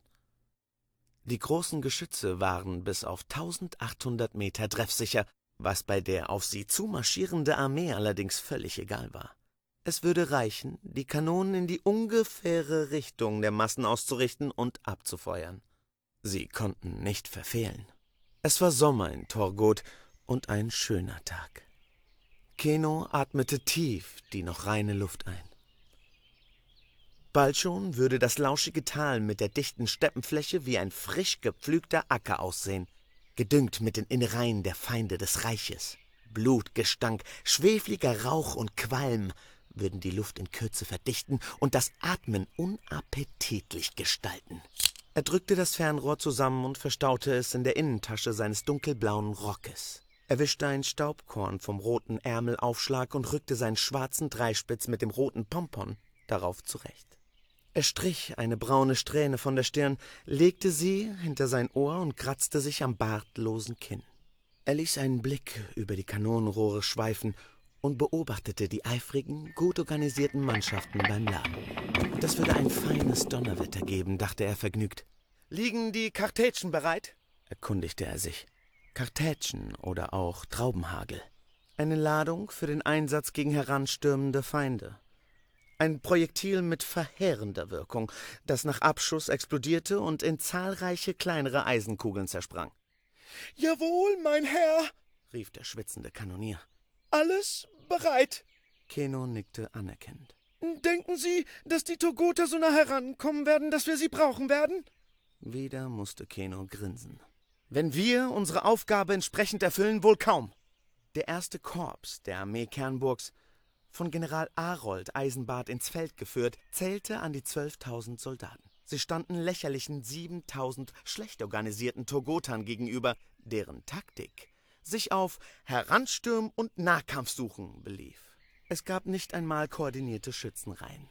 Die großen Geschütze waren bis auf 1800 Meter treffsicher, was bei der auf sie zumarschierende Armee allerdings völlig egal war. Es würde reichen, die Kanonen in die ungefähre Richtung der Massen auszurichten und abzufeuern. Sie konnten nicht verfehlen. Es war Sommer in Torgot und ein schöner Tag. Keno atmete tief die noch reine Luft ein. Bald schon würde das lauschige Tal mit der dichten Steppenfläche wie ein frisch gepflügter Acker aussehen, gedüngt mit den Innereien der Feinde des Reiches. Blutgestank, schwefliger Rauch und Qualm würden die Luft in Kürze verdichten und das Atmen unappetitlich gestalten. Er drückte das Fernrohr zusammen und verstaute es in der Innentasche seines dunkelblauen Rockes. Er wischte ein Staubkorn vom roten Ärmelaufschlag und rückte seinen schwarzen Dreispitz mit dem roten Pompon darauf zurecht. Er strich eine braune Strähne von der Stirn, legte sie hinter sein Ohr und kratzte sich am bartlosen Kinn. Er ließ einen Blick über die Kanonenrohre schweifen und beobachtete die eifrigen, gut organisierten Mannschaften beim Laden. Das würde ein feines Donnerwetter geben, dachte er vergnügt. Liegen die Kartätschen bereit? erkundigte er sich. Kartätschen oder auch Traubenhagel. Eine Ladung für den Einsatz gegen heranstürmende Feinde. Ein Projektil mit verheerender Wirkung, das nach Abschuss explodierte und in zahlreiche kleinere Eisenkugeln zersprang. Jawohl, mein Herr, rief der schwitzende Kanonier. Alles bereit. Keno nickte anerkennend. Denken Sie, dass die Togoter so nah herankommen werden, dass wir sie brauchen werden? Wieder musste Keno grinsen. Wenn wir unsere Aufgabe entsprechend erfüllen, wohl kaum. Der erste Korps der Armee Kernburgs, von General Arold Eisenbart ins Feld geführt, zählte an die 12.000 Soldaten. Sie standen lächerlichen 7.000 schlecht organisierten Togotern gegenüber, deren Taktik sich auf Heranstürmen und Nahkampfsuchen belief. Es gab nicht einmal koordinierte Schützenreihen.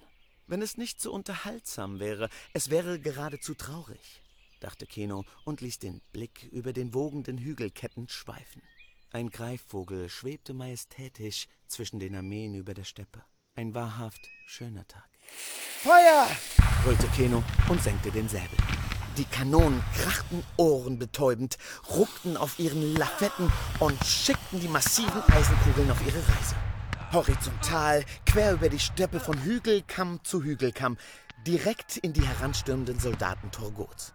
Wenn es nicht so unterhaltsam wäre, es wäre geradezu traurig dachte Keno und ließ den Blick über den wogenden Hügelketten schweifen. Ein Greifvogel schwebte majestätisch zwischen den Armeen über der Steppe. Ein wahrhaft schöner Tag. Feuer! brüllte Keno und senkte den Säbel. Die Kanonen krachten ohrenbetäubend, ruckten auf ihren Lafetten und schickten die massiven Eisenkugeln auf ihre Reise. Horizontal, quer über die Steppe von Hügelkamm zu Hügelkamm, direkt in die heranstürmenden Soldaten Torgots.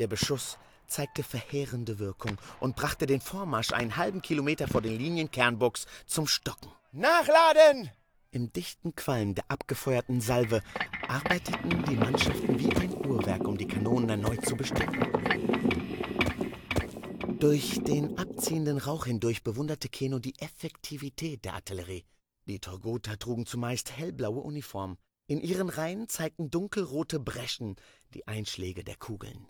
Der Beschuss zeigte verheerende Wirkung und brachte den Vormarsch einen halben Kilometer vor den Linien Kernburgs zum Stocken. Nachladen! Im dichten Qualm der abgefeuerten Salve arbeiteten die Mannschaften wie ein Uhrwerk, um die Kanonen erneut zu bestücken. Durch den abziehenden Rauch hindurch bewunderte Keno die Effektivität der Artillerie. Die Torgoter trugen zumeist hellblaue Uniformen. In ihren Reihen zeigten dunkelrote Breschen die Einschläge der Kugeln.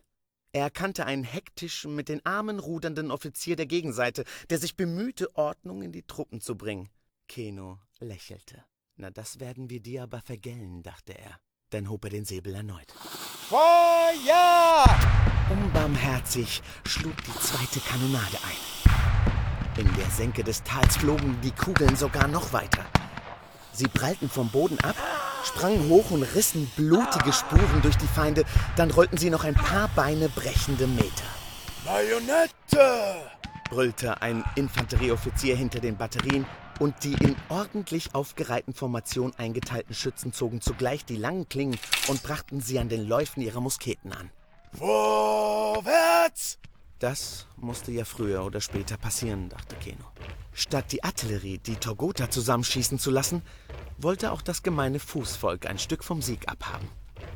Er erkannte einen hektisch mit den Armen rudernden Offizier der Gegenseite, der sich bemühte, Ordnung in die Truppen zu bringen. Keno lächelte. Na, das werden wir dir aber vergällen, dachte er. Dann hob er den Säbel erneut. Feuer! Unbarmherzig schlug die zweite Kanonade ein. In der Senke des Tals flogen die Kugeln sogar noch weiter. Sie prallten vom Boden ab sprangen hoch und rissen blutige Spuren durch die Feinde, dann rollten sie noch ein paar Beine brechende Meter. Bajonette! brüllte ein Infanterieoffizier hinter den Batterien, und die in ordentlich aufgereihten Formation eingeteilten Schützen zogen zugleich die langen Klingen und brachten sie an den Läufen ihrer Musketen an. Vorwärts! Das musste ja früher oder später passieren, dachte Keno. Statt die Artillerie, die Torgota zusammenschießen zu lassen, wollte auch das gemeine Fußvolk ein Stück vom Sieg abhaben.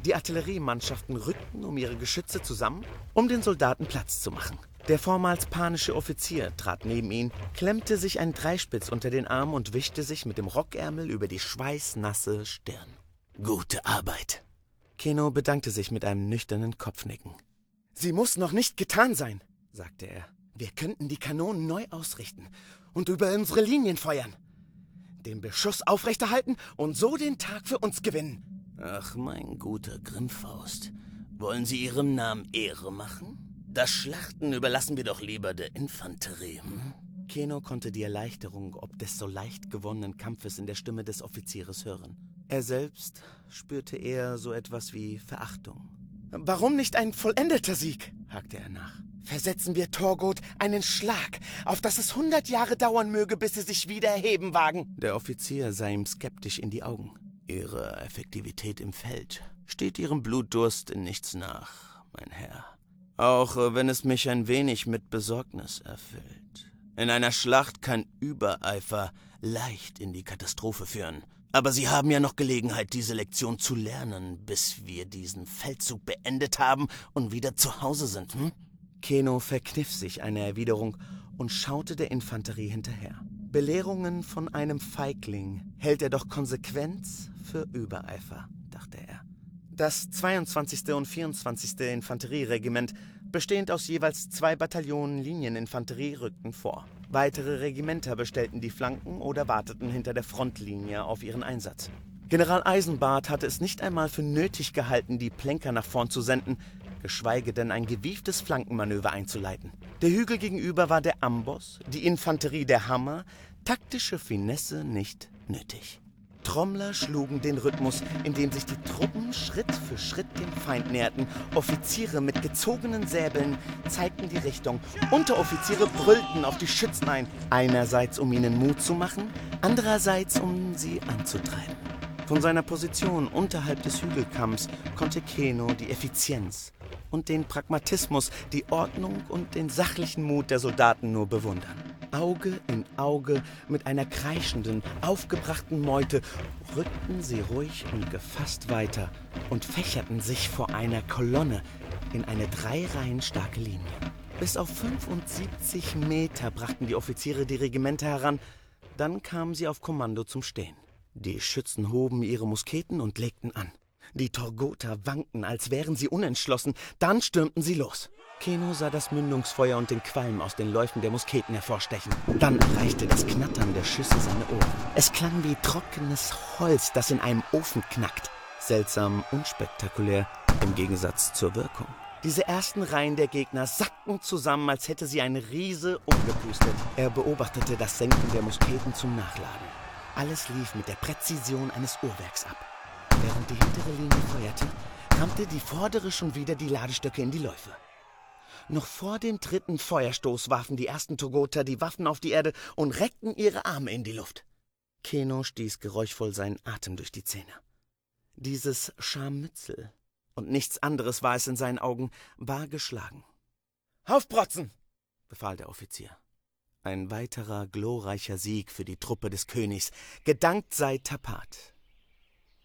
Die Artilleriemannschaften rückten um ihre Geschütze zusammen, um den Soldaten Platz zu machen. Der vormals panische Offizier trat neben ihn, klemmte sich einen Dreispitz unter den Arm und wischte sich mit dem Rockärmel über die schweißnasse Stirn. Gute Arbeit. Keno bedankte sich mit einem nüchternen Kopfnicken. Sie muss noch nicht getan sein, sagte er. Wir könnten die Kanonen neu ausrichten und über unsere Linien feuern den Beschuss aufrechterhalten und so den Tag für uns gewinnen. Ach, mein guter Grimmfaust. Wollen Sie Ihrem Namen Ehre machen? Das Schlachten überlassen wir doch lieber der Infanterie. Hm? Keno konnte die Erleichterung ob des so leicht gewonnenen Kampfes in der Stimme des Offizieres hören. Er selbst spürte eher so etwas wie Verachtung. Warum nicht ein vollendeter Sieg? hakte er nach versetzen wir Torgot einen Schlag, auf dass es hundert Jahre dauern möge, bis sie sich wieder erheben wagen. Der Offizier sah ihm skeptisch in die Augen. Ihre Effektivität im Feld steht Ihrem Blutdurst in nichts nach, mein Herr. Auch wenn es mich ein wenig mit Besorgnis erfüllt. In einer Schlacht kann Übereifer leicht in die Katastrophe führen. Aber Sie haben ja noch Gelegenheit, diese Lektion zu lernen, bis wir diesen Feldzug beendet haben und wieder zu Hause sind, hm? Keno verkniff sich eine Erwiderung und schaute der Infanterie hinterher. Belehrungen von einem Feigling hält er doch Konsequenz für Übereifer, dachte er. Das 22. und 24. Infanterieregiment, bestehend aus jeweils zwei Bataillonen Linieninfanterie, rückten vor. Weitere Regimenter bestellten die Flanken oder warteten hinter der Frontlinie auf ihren Einsatz. General Eisenbart hatte es nicht einmal für nötig gehalten, die Plenker nach vorn zu senden, geschweige denn ein gewieftes Flankenmanöver einzuleiten. Der Hügel gegenüber war der Amboss, die Infanterie der Hammer, taktische Finesse nicht nötig. Trommler schlugen den Rhythmus, indem sich die Truppen Schritt für Schritt dem Feind näherten. Offiziere mit gezogenen Säbeln zeigten die Richtung. Unteroffiziere brüllten auf die Schützen ein. Einerseits, um ihnen Mut zu machen, andererseits, um sie anzutreiben. Von seiner Position unterhalb des Hügelkamms konnte Keno die Effizienz und den Pragmatismus, die Ordnung und den sachlichen Mut der Soldaten nur bewundern. Auge in Auge mit einer kreischenden, aufgebrachten Meute rückten sie ruhig und gefasst weiter und fächerten sich vor einer Kolonne in eine drei Reihen starke Linie. Bis auf 75 Meter brachten die Offiziere die Regimenter heran, dann kamen sie auf Kommando zum Stehen. Die Schützen hoben ihre Musketen und legten an. Die Torgoter wankten, als wären sie unentschlossen. Dann stürmten sie los. Keno sah das Mündungsfeuer und den Qualm aus den Läufen der Musketen hervorstechen. Dann erreichte das Knattern der Schüsse seine Ohren. Es klang wie trockenes Holz, das in einem Ofen knackt. Seltsam unspektakulär im Gegensatz zur Wirkung. Diese ersten Reihen der Gegner sackten zusammen, als hätte sie ein Riese umgepustet. Er beobachtete das Senken der Musketen zum Nachladen. Alles lief mit der Präzision eines Uhrwerks ab. Während die hintere Linie feuerte, rammte die vordere schon wieder die Ladestöcke in die Läufe. Noch vor dem dritten Feuerstoß warfen die ersten Togoter die Waffen auf die Erde und reckten ihre Arme in die Luft. Keno stieß geräuschvoll seinen Atem durch die Zähne. Dieses Scharmützel, und nichts anderes war es in seinen Augen, war geschlagen. Aufprotzen! befahl der Offizier. Ein weiterer glorreicher Sieg für die Truppe des Königs. Gedankt sei Tapat.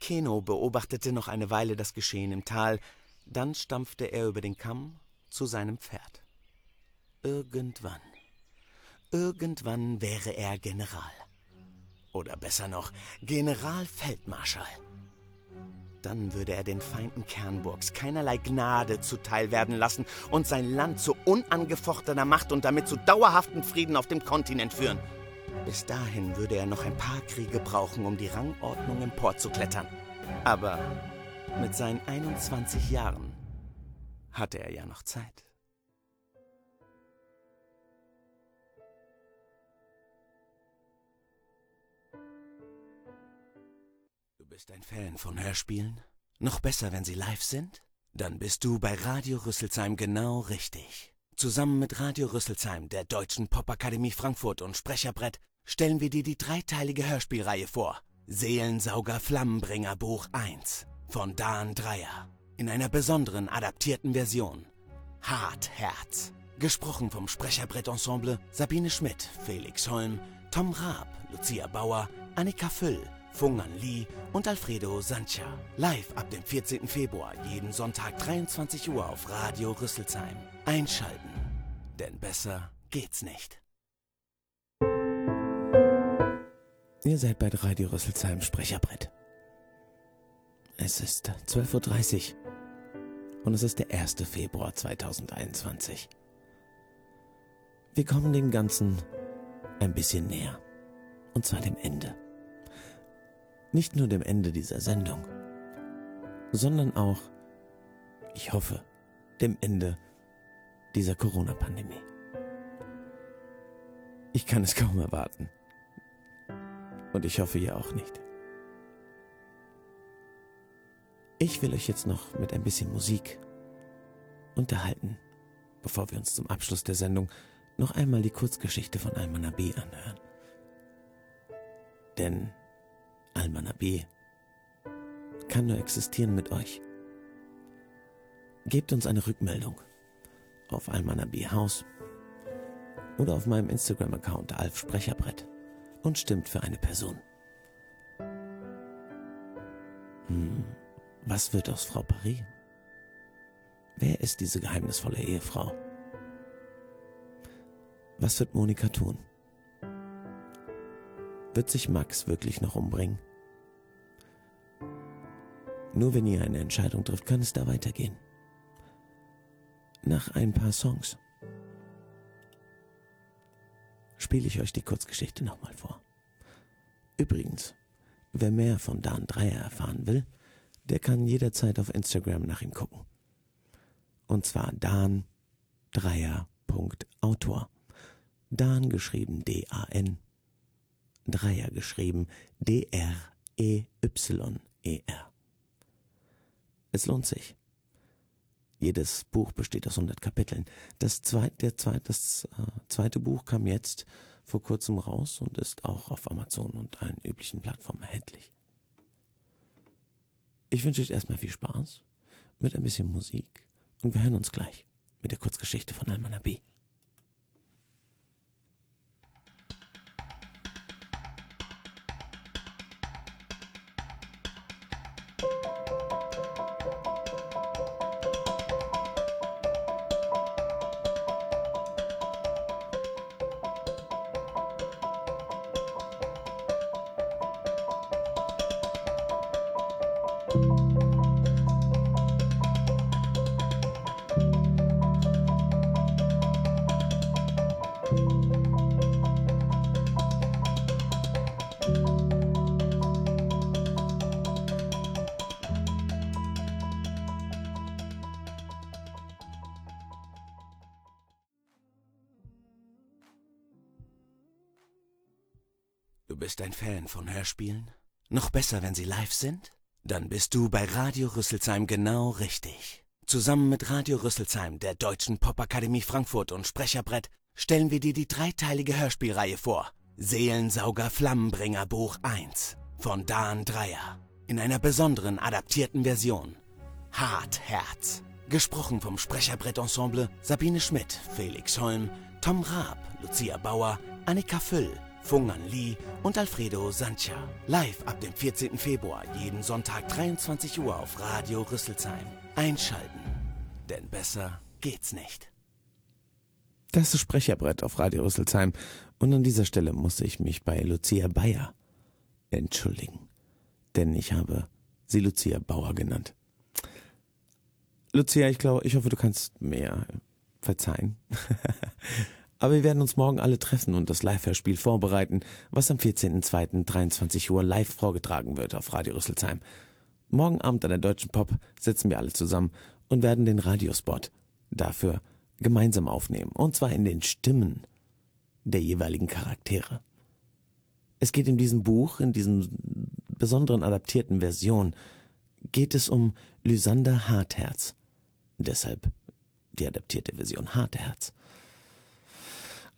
Keno beobachtete noch eine Weile das Geschehen im Tal, dann stampfte er über den Kamm zu seinem Pferd. Irgendwann, irgendwann wäre er General. Oder besser noch, Generalfeldmarschall. Dann würde er den Feinden Kernburgs keinerlei Gnade zuteil werden lassen und sein Land zu unangefochtener Macht und damit zu dauerhaften Frieden auf dem Kontinent führen. Bis dahin würde er noch ein paar Kriege brauchen, um die Rangordnung emporzuklettern. Aber mit seinen 21 Jahren hatte er ja noch Zeit. Bist ein Fan von Hörspielen? Noch besser, wenn sie live sind? Dann bist du bei Radio Rüsselsheim genau richtig. Zusammen mit Radio Rüsselsheim, der Deutschen Popakademie Frankfurt und Sprecherbrett stellen wir dir die dreiteilige Hörspielreihe vor. Seelensauger Flammenbringer Buch 1 von Dan Dreier. In einer besonderen adaptierten Version. Hart Herz. Gesprochen vom Sprecherbrettensemble Sabine Schmidt, Felix Holm, Tom Raab, Lucia Bauer, Annika Füll, Fungan Lee und Alfredo Sancha. Live ab dem 14. Februar, jeden Sonntag 23 Uhr auf Radio Rüsselsheim. Einschalten, denn besser geht's nicht. Ihr seid bei Radio Rüsselsheim Sprecherbrett. Es ist 12.30 Uhr und es ist der 1. Februar 2021. Wir kommen dem Ganzen ein bisschen näher. Und zwar dem Ende. Nicht nur dem Ende dieser Sendung, sondern auch, ich hoffe, dem Ende dieser Corona-Pandemie. Ich kann es kaum erwarten. Und ich hoffe ihr auch nicht. Ich will euch jetzt noch mit ein bisschen Musik unterhalten, bevor wir uns zum Abschluss der Sendung noch einmal die Kurzgeschichte von Almana B anhören. Denn Almana B kann nur existieren mit euch. Gebt uns eine Rückmeldung auf Almana B Haus oder auf meinem Instagram-Account Alf Sprecherbrett und stimmt für eine Person. Was wird aus Frau Paris? Wer ist diese geheimnisvolle Ehefrau? Was wird Monika tun? Wird sich Max wirklich noch umbringen? Nur wenn ihr eine Entscheidung trifft, kann es da weitergehen. Nach ein paar Songs spiele ich euch die Kurzgeschichte nochmal vor. Übrigens, wer mehr von Dan Dreier erfahren will, der kann jederzeit auf Instagram nach ihm gucken. Und zwar Dan Dreier.autor. Dan geschrieben D-A-N. Dreier geschrieben D-R-E-Y-E-R. Es lohnt sich. Jedes Buch besteht aus 100 Kapiteln. Das zweite, zweite, das äh, zweite Buch kam jetzt vor kurzem raus und ist auch auf Amazon und allen üblichen Plattformen erhältlich. Ich wünsche euch erstmal viel Spaß mit ein bisschen Musik und wir hören uns gleich mit der Kurzgeschichte von Almana B. Hörspielen? Noch besser, wenn sie live sind? Dann bist du bei Radio Rüsselsheim genau richtig. Zusammen mit Radio Rüsselsheim, der Deutschen Popakademie Frankfurt und Sprecherbrett stellen wir dir die dreiteilige Hörspielreihe vor. Seelensauger Flammenbringer Buch 1 von Dan Dreier. In einer besonderen adaptierten Version. Hart Herz. Gesprochen vom Sprecherbrett-Ensemble Sabine Schmidt, Felix Holm, Tom Raab, Lucia Bauer, Annika Füll, Fungan Lee und Alfredo Sancha. Live ab dem 14. Februar, jeden Sonntag 23 Uhr auf Radio Rüsselsheim. Einschalten, denn besser geht's nicht. Das ist Sprecherbrett auf Radio Rüsselsheim und an dieser Stelle muss ich mich bei Lucia Bayer entschuldigen, denn ich habe sie Lucia Bauer genannt. Lucia, ich glaube, ich hoffe, du kannst mir verzeihen. Aber wir werden uns morgen alle treffen und das Live-Hörspiel vorbereiten, was am 14.02.23 Uhr live vorgetragen wird auf Radio Rüsselsheim. Morgen Abend an der Deutschen Pop sitzen wir alle zusammen und werden den Radiospot dafür gemeinsam aufnehmen. Und zwar in den Stimmen der jeweiligen Charaktere. Es geht in diesem Buch, in diesen besonderen adaptierten Version, geht es um Lysander Hartherz. Deshalb die adaptierte Version Hartherz.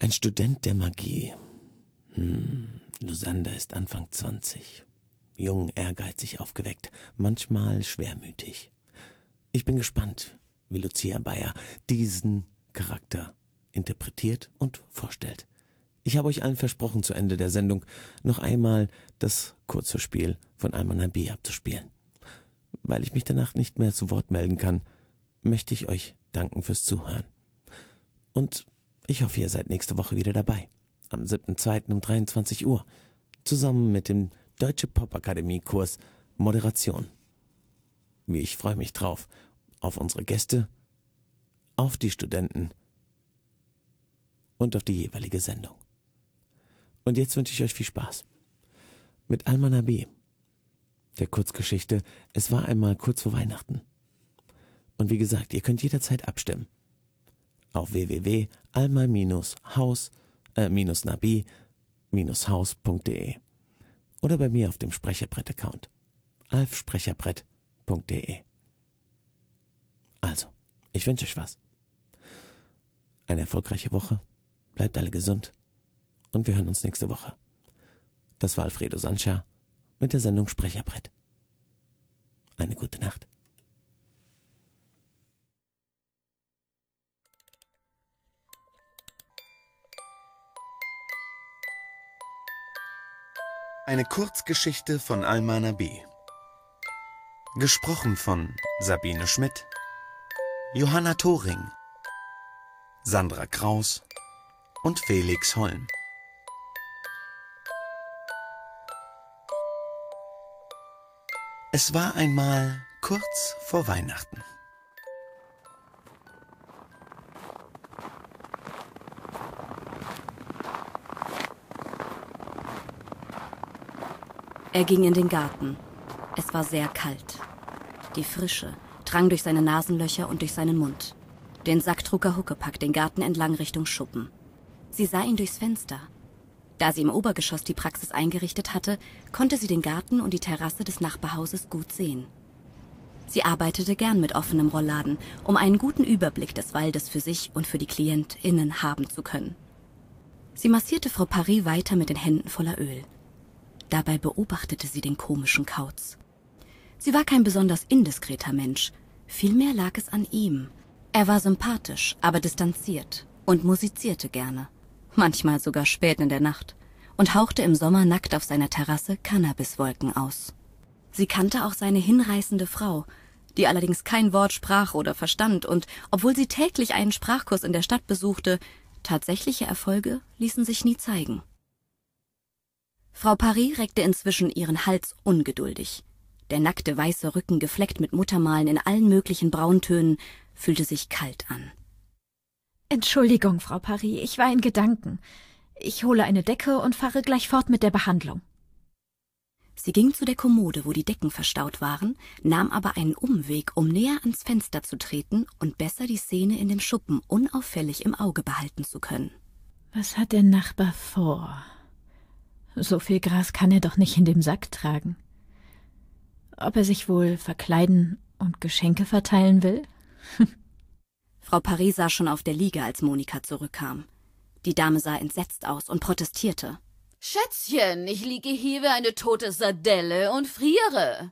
Ein Student der Magie. Hm, Lysander ist Anfang 20. Jung, ehrgeizig, aufgeweckt, manchmal schwermütig. Ich bin gespannt, wie Lucia Bayer diesen Charakter interpretiert und vorstellt. Ich habe euch allen versprochen, zu Ende der Sendung noch einmal das Kurzhörspiel von Almana B abzuspielen. Weil ich mich danach nicht mehr zu Wort melden kann, möchte ich euch danken fürs Zuhören. Und ich hoffe, ihr seid nächste Woche wieder dabei. Am 7.2. um 23 Uhr. Zusammen mit dem Deutsche Popakademie Kurs Moderation. Wie ich freue mich drauf. Auf unsere Gäste, auf die Studenten und auf die jeweilige Sendung. Und jetzt wünsche ich euch viel Spaß. Mit Almana B. Der Kurzgeschichte Es war einmal kurz vor Weihnachten. Und wie gesagt, ihr könnt jederzeit abstimmen auf www.alma-haus-nabi-haus.de oder bei mir auf dem Sprecherbrett-Account alfsprecherbrett.de. Also, ich wünsche euch was. Eine erfolgreiche Woche, bleibt alle gesund und wir hören uns nächste Woche. Das war Alfredo Sancha mit der Sendung Sprecherbrett. Eine gute Nacht. Eine Kurzgeschichte von Almana B. Gesprochen von Sabine Schmidt, Johanna Thoring, Sandra Kraus und Felix Holm. Es war einmal kurz vor Weihnachten. Er ging in den Garten. Es war sehr kalt. Die Frische drang durch seine Nasenlöcher und durch seinen Mund. Den Sack trug er Huckepack den Garten entlang Richtung Schuppen. Sie sah ihn durchs Fenster. Da sie im Obergeschoss die Praxis eingerichtet hatte, konnte sie den Garten und die Terrasse des Nachbarhauses gut sehen. Sie arbeitete gern mit offenem Rollladen, um einen guten Überblick des Waldes für sich und für die KlientInnen haben zu können. Sie massierte Frau Paris weiter mit den Händen voller Öl. Dabei beobachtete sie den komischen Kauz. Sie war kein besonders indiskreter Mensch. Vielmehr lag es an ihm. Er war sympathisch, aber distanziert und musizierte gerne. Manchmal sogar spät in der Nacht. Und hauchte im Sommer nackt auf seiner Terrasse Cannabiswolken aus. Sie kannte auch seine hinreißende Frau, die allerdings kein Wort sprach oder verstand und, obwohl sie täglich einen Sprachkurs in der Stadt besuchte, tatsächliche Erfolge ließen sich nie zeigen. Frau Paris reckte inzwischen ihren Hals ungeduldig. Der nackte weiße Rücken, gefleckt mit Muttermalen in allen möglichen Brauntönen, fühlte sich kalt an. Entschuldigung, Frau Paris, ich war in Gedanken. Ich hole eine Decke und fahre gleich fort mit der Behandlung. Sie ging zu der Kommode, wo die Decken verstaut waren, nahm aber einen Umweg, um näher ans Fenster zu treten und besser die Szene in dem Schuppen unauffällig im Auge behalten zu können. Was hat der Nachbar vor? So viel Gras kann er doch nicht in dem Sack tragen. Ob er sich wohl verkleiden und Geschenke verteilen will? Frau Paris sah schon auf der Liege, als Monika zurückkam. Die Dame sah entsetzt aus und protestierte. Schätzchen, ich liege hier wie eine tote Sardelle und friere.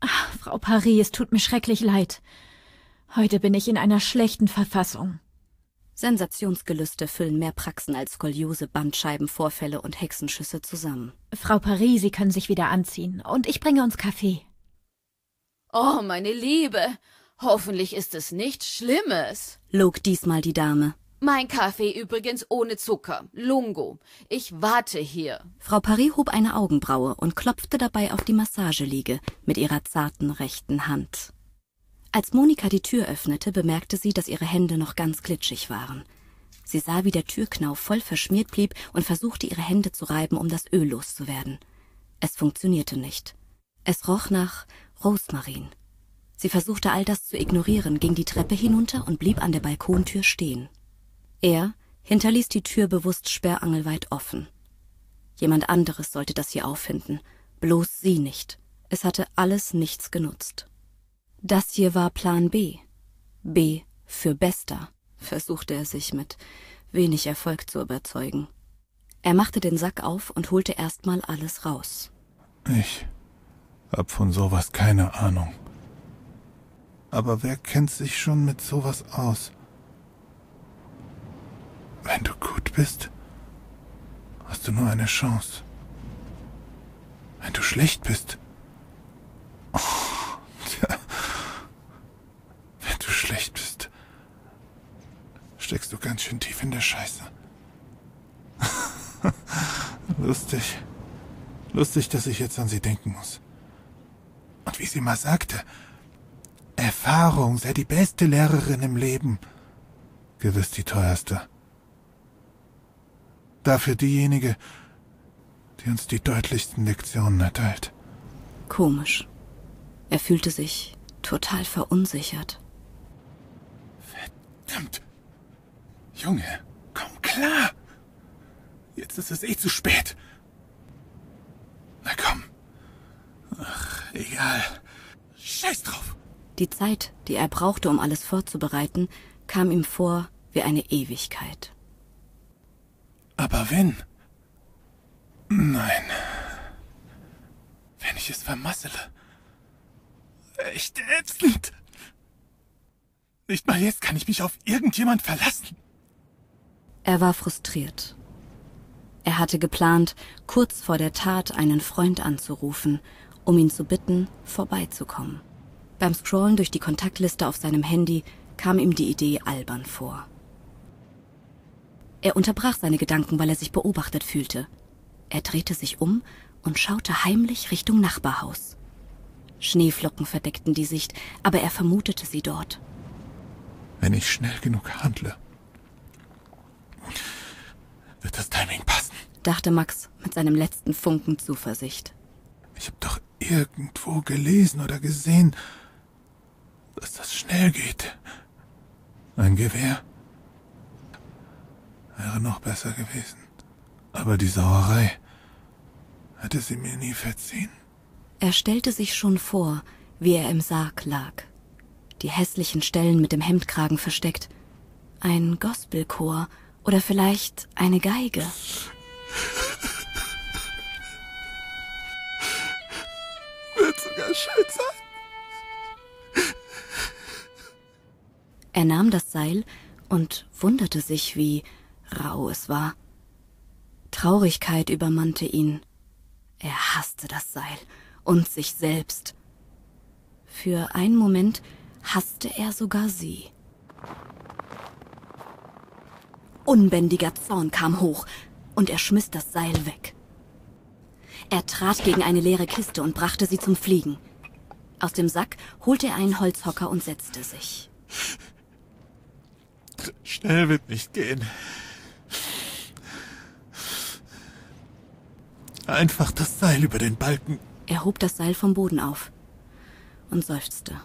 Ach, Frau Paris, es tut mir schrecklich leid. Heute bin ich in einer schlechten Verfassung. Sensationsgelüste füllen mehr Praxen als Skoliose, Bandscheibenvorfälle und Hexenschüsse zusammen. Frau Paris, Sie können sich wieder anziehen und ich bringe uns Kaffee. Oh, meine Liebe, hoffentlich ist es nichts Schlimmes, log diesmal die Dame. Mein Kaffee übrigens ohne Zucker. Lungo. Ich warte hier. Frau Paris hob eine Augenbraue und klopfte dabei auf die Massageliege mit ihrer zarten rechten Hand. Als Monika die Tür öffnete, bemerkte sie, dass ihre Hände noch ganz glitschig waren. Sie sah, wie der Türknauf voll verschmiert blieb und versuchte, ihre Hände zu reiben, um das Öl loszuwerden. Es funktionierte nicht. Es roch nach Rosmarin. Sie versuchte all das zu ignorieren, ging die Treppe hinunter und blieb an der Balkontür stehen. Er hinterließ die Tür bewusst sperrangelweit offen. Jemand anderes sollte das hier auffinden, bloß sie nicht. Es hatte alles nichts genutzt. Das hier war Plan B. B für Bester, versuchte er sich mit wenig Erfolg zu überzeugen. Er machte den Sack auf und holte erstmal alles raus. Ich hab von sowas keine Ahnung. Aber wer kennt sich schon mit sowas aus? Wenn du gut bist, hast du nur eine Chance. Wenn du schlecht bist, oh, tja, schlecht bist, steckst du ganz schön tief in der Scheiße. Lustig. Lustig, dass ich jetzt an sie denken muss. Und wie sie mal sagte, Erfahrung sei die beste Lehrerin im Leben. Gewiss die teuerste. Dafür diejenige, die uns die deutlichsten Lektionen erteilt. Komisch. Er fühlte sich total verunsichert. Verdammt. Junge, komm klar. Jetzt ist es eh zu spät. Na komm. Ach, egal. Scheiß drauf. Die Zeit, die er brauchte, um alles vorzubereiten, kam ihm vor wie eine Ewigkeit. Aber wenn. Nein. Wenn ich es vermassele. Echt ätzend. Nicht mal jetzt kann ich mich auf irgendjemand verlassen. Er war frustriert. Er hatte geplant, kurz vor der Tat einen Freund anzurufen, um ihn zu bitten, vorbeizukommen. Beim Scrollen durch die Kontaktliste auf seinem Handy kam ihm die Idee albern vor. Er unterbrach seine Gedanken, weil er sich beobachtet fühlte. Er drehte sich um und schaute heimlich Richtung Nachbarhaus. Schneeflocken verdeckten die Sicht, aber er vermutete sie dort. Wenn ich schnell genug handle, wird das Timing passen, dachte Max mit seinem letzten Funken Zuversicht. Ich habe doch irgendwo gelesen oder gesehen, dass das schnell geht. Ein Gewehr wäre noch besser gewesen. Aber die Sauerei hätte sie mir nie verziehen. Er stellte sich schon vor, wie er im Sarg lag. Die hässlichen Stellen mit dem Hemdkragen versteckt. Ein Gospelchor oder vielleicht eine Geige. Wird sogar schön sein. Er nahm das Seil und wunderte sich, wie rau es war. Traurigkeit übermannte ihn. Er hasste das Seil und sich selbst. Für einen Moment hasste er sogar sie. Unbändiger Zorn kam hoch, und er schmiss das Seil weg. Er trat gegen eine leere Kiste und brachte sie zum Fliegen. Aus dem Sack holte er einen Holzhocker und setzte sich. Schnell wird nicht gehen. Einfach das Seil über den Balken. Er hob das Seil vom Boden auf und seufzte.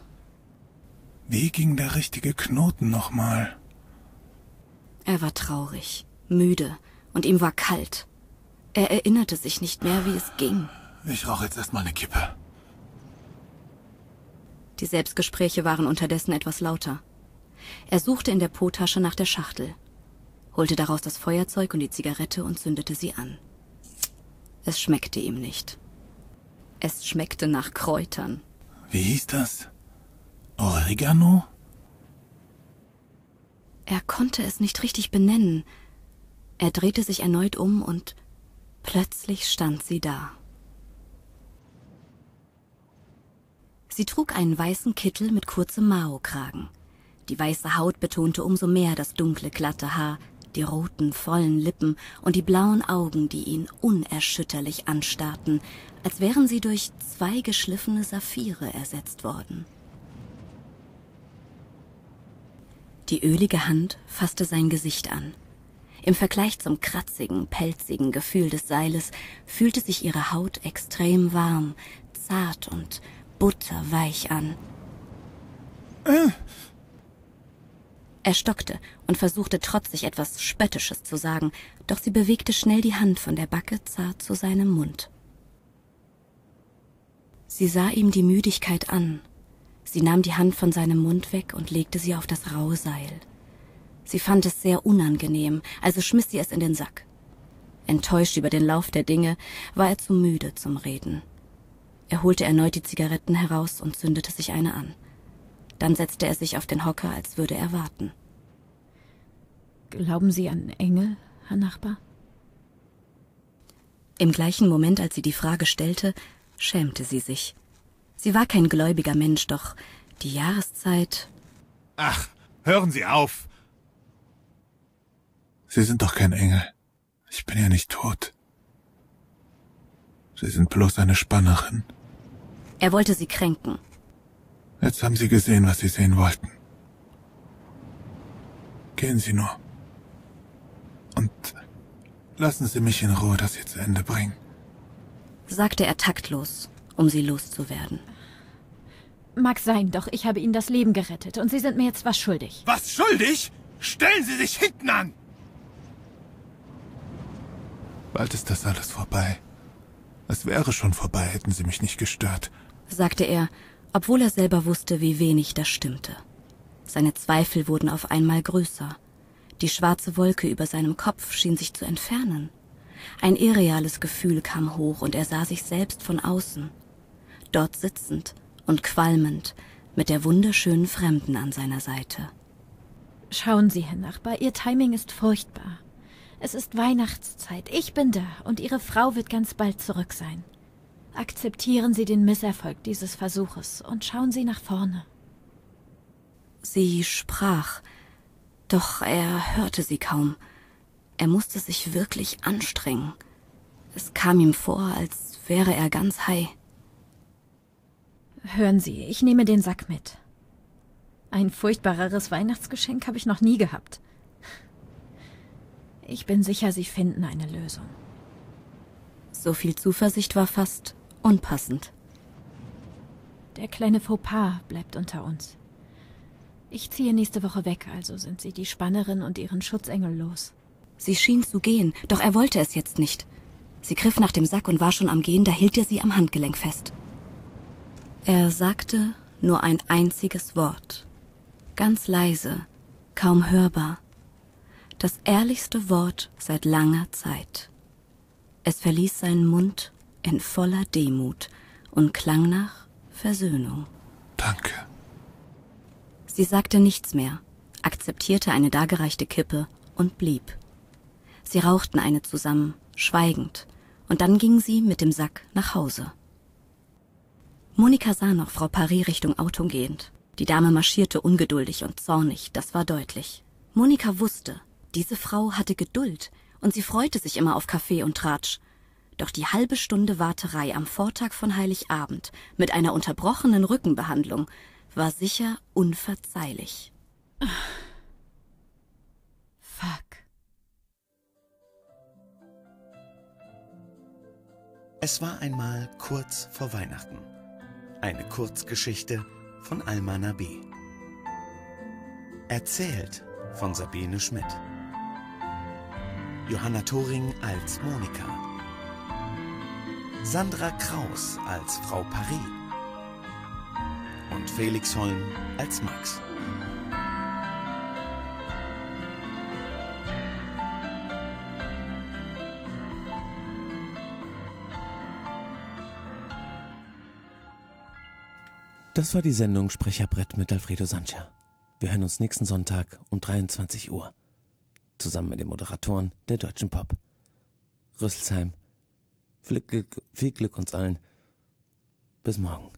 Wie ging der richtige Knoten nochmal? Er war traurig, müde und ihm war kalt. Er erinnerte sich nicht mehr, wie es ging. Ich rauche jetzt erstmal eine Kippe. Die Selbstgespräche waren unterdessen etwas lauter. Er suchte in der Po-Tasche nach der Schachtel, holte daraus das Feuerzeug und die Zigarette und zündete sie an. Es schmeckte ihm nicht. Es schmeckte nach Kräutern. Wie hieß das? Oregano? Er konnte es nicht richtig benennen. Er drehte sich erneut um und plötzlich stand sie da. Sie trug einen weißen Kittel mit kurzem Mao-Kragen. Die weiße Haut betonte umso mehr das dunkle, glatte Haar, die roten, vollen Lippen und die blauen Augen, die ihn unerschütterlich anstarrten, als wären sie durch zwei geschliffene Saphire ersetzt worden. Die ölige Hand fasste sein Gesicht an. Im Vergleich zum kratzigen, pelzigen Gefühl des Seiles fühlte sich ihre Haut extrem warm, zart und butterweich an. Äh. Er stockte und versuchte trotzig etwas Spöttisches zu sagen, doch sie bewegte schnell die Hand von der Backe zart zu seinem Mund. Sie sah ihm die Müdigkeit an. Sie nahm die Hand von seinem Mund weg und legte sie auf das raue Seil. Sie fand es sehr unangenehm, also schmiss sie es in den Sack. Enttäuscht über den Lauf der Dinge, war er zu müde zum Reden. Er holte erneut die Zigaretten heraus und zündete sich eine an. Dann setzte er sich auf den Hocker, als würde er warten. Glauben Sie an Engel, Herr Nachbar? Im gleichen Moment, als sie die Frage stellte, schämte sie sich. Sie war kein gläubiger Mensch, doch die Jahreszeit. Ach, hören Sie auf! Sie sind doch kein Engel. Ich bin ja nicht tot. Sie sind bloß eine Spannerin. Er wollte sie kränken. Jetzt haben Sie gesehen, was Sie sehen wollten. Gehen Sie nur. Und lassen Sie mich in Ruhe das hier zu Ende bringen. sagte er taktlos, um sie loszuwerden. Mag sein, doch ich habe Ihnen das Leben gerettet und Sie sind mir jetzt was schuldig. Was schuldig? Stellen Sie sich hinten an! Bald ist das alles vorbei. Es wäre schon vorbei, hätten Sie mich nicht gestört. sagte er, obwohl er selber wusste, wie wenig das stimmte. Seine Zweifel wurden auf einmal größer. Die schwarze Wolke über seinem Kopf schien sich zu entfernen. Ein irreales Gefühl kam hoch und er sah sich selbst von außen. Dort sitzend und qualmend, mit der wunderschönen Fremden an seiner Seite. Schauen Sie, Herr Nachbar, Ihr Timing ist furchtbar. Es ist Weihnachtszeit, ich bin da und Ihre Frau wird ganz bald zurück sein. Akzeptieren Sie den Misserfolg dieses Versuches und schauen Sie nach vorne. Sie sprach, doch er hörte sie kaum. Er musste sich wirklich anstrengen. Es kam ihm vor, als wäre er ganz high. Hören Sie, ich nehme den Sack mit. Ein furchtbareres Weihnachtsgeschenk habe ich noch nie gehabt. Ich bin sicher, Sie finden eine Lösung. So viel Zuversicht war fast unpassend. Der kleine Fauxpas bleibt unter uns. Ich ziehe nächste Woche weg, also sind Sie die Spannerin und Ihren Schutzengel los. Sie schien zu gehen, doch er wollte es jetzt nicht. Sie griff nach dem Sack und war schon am Gehen, da hielt er sie am Handgelenk fest. Er sagte nur ein einziges Wort. Ganz leise, kaum hörbar. Das ehrlichste Wort seit langer Zeit. Es verließ seinen Mund in voller Demut und klang nach Versöhnung. Danke. Sie sagte nichts mehr, akzeptierte eine dargereichte Kippe und blieb. Sie rauchten eine zusammen, schweigend, und dann ging sie mit dem Sack nach Hause. Monika sah noch Frau Paris Richtung Auto gehend. Die Dame marschierte ungeduldig und zornig, das war deutlich. Monika wusste, diese Frau hatte Geduld und sie freute sich immer auf Kaffee und Tratsch. Doch die halbe Stunde Warterei am Vortag von Heiligabend mit einer unterbrochenen Rückenbehandlung war sicher unverzeihlich. Fuck. Es war einmal kurz vor Weihnachten. Eine Kurzgeschichte von Alma Nabi. Erzählt von Sabine Schmidt. Johanna Thoring als Monika. Sandra Kraus als Frau Paris. Und Felix Holm als Max. Das war die Sendung Sprecherbrett mit Alfredo Sancha. Wir hören uns nächsten Sonntag um 23 Uhr. Zusammen mit den Moderatoren der Deutschen Pop. Rüsselsheim. Viel Glück, viel Glück uns allen. Bis morgen.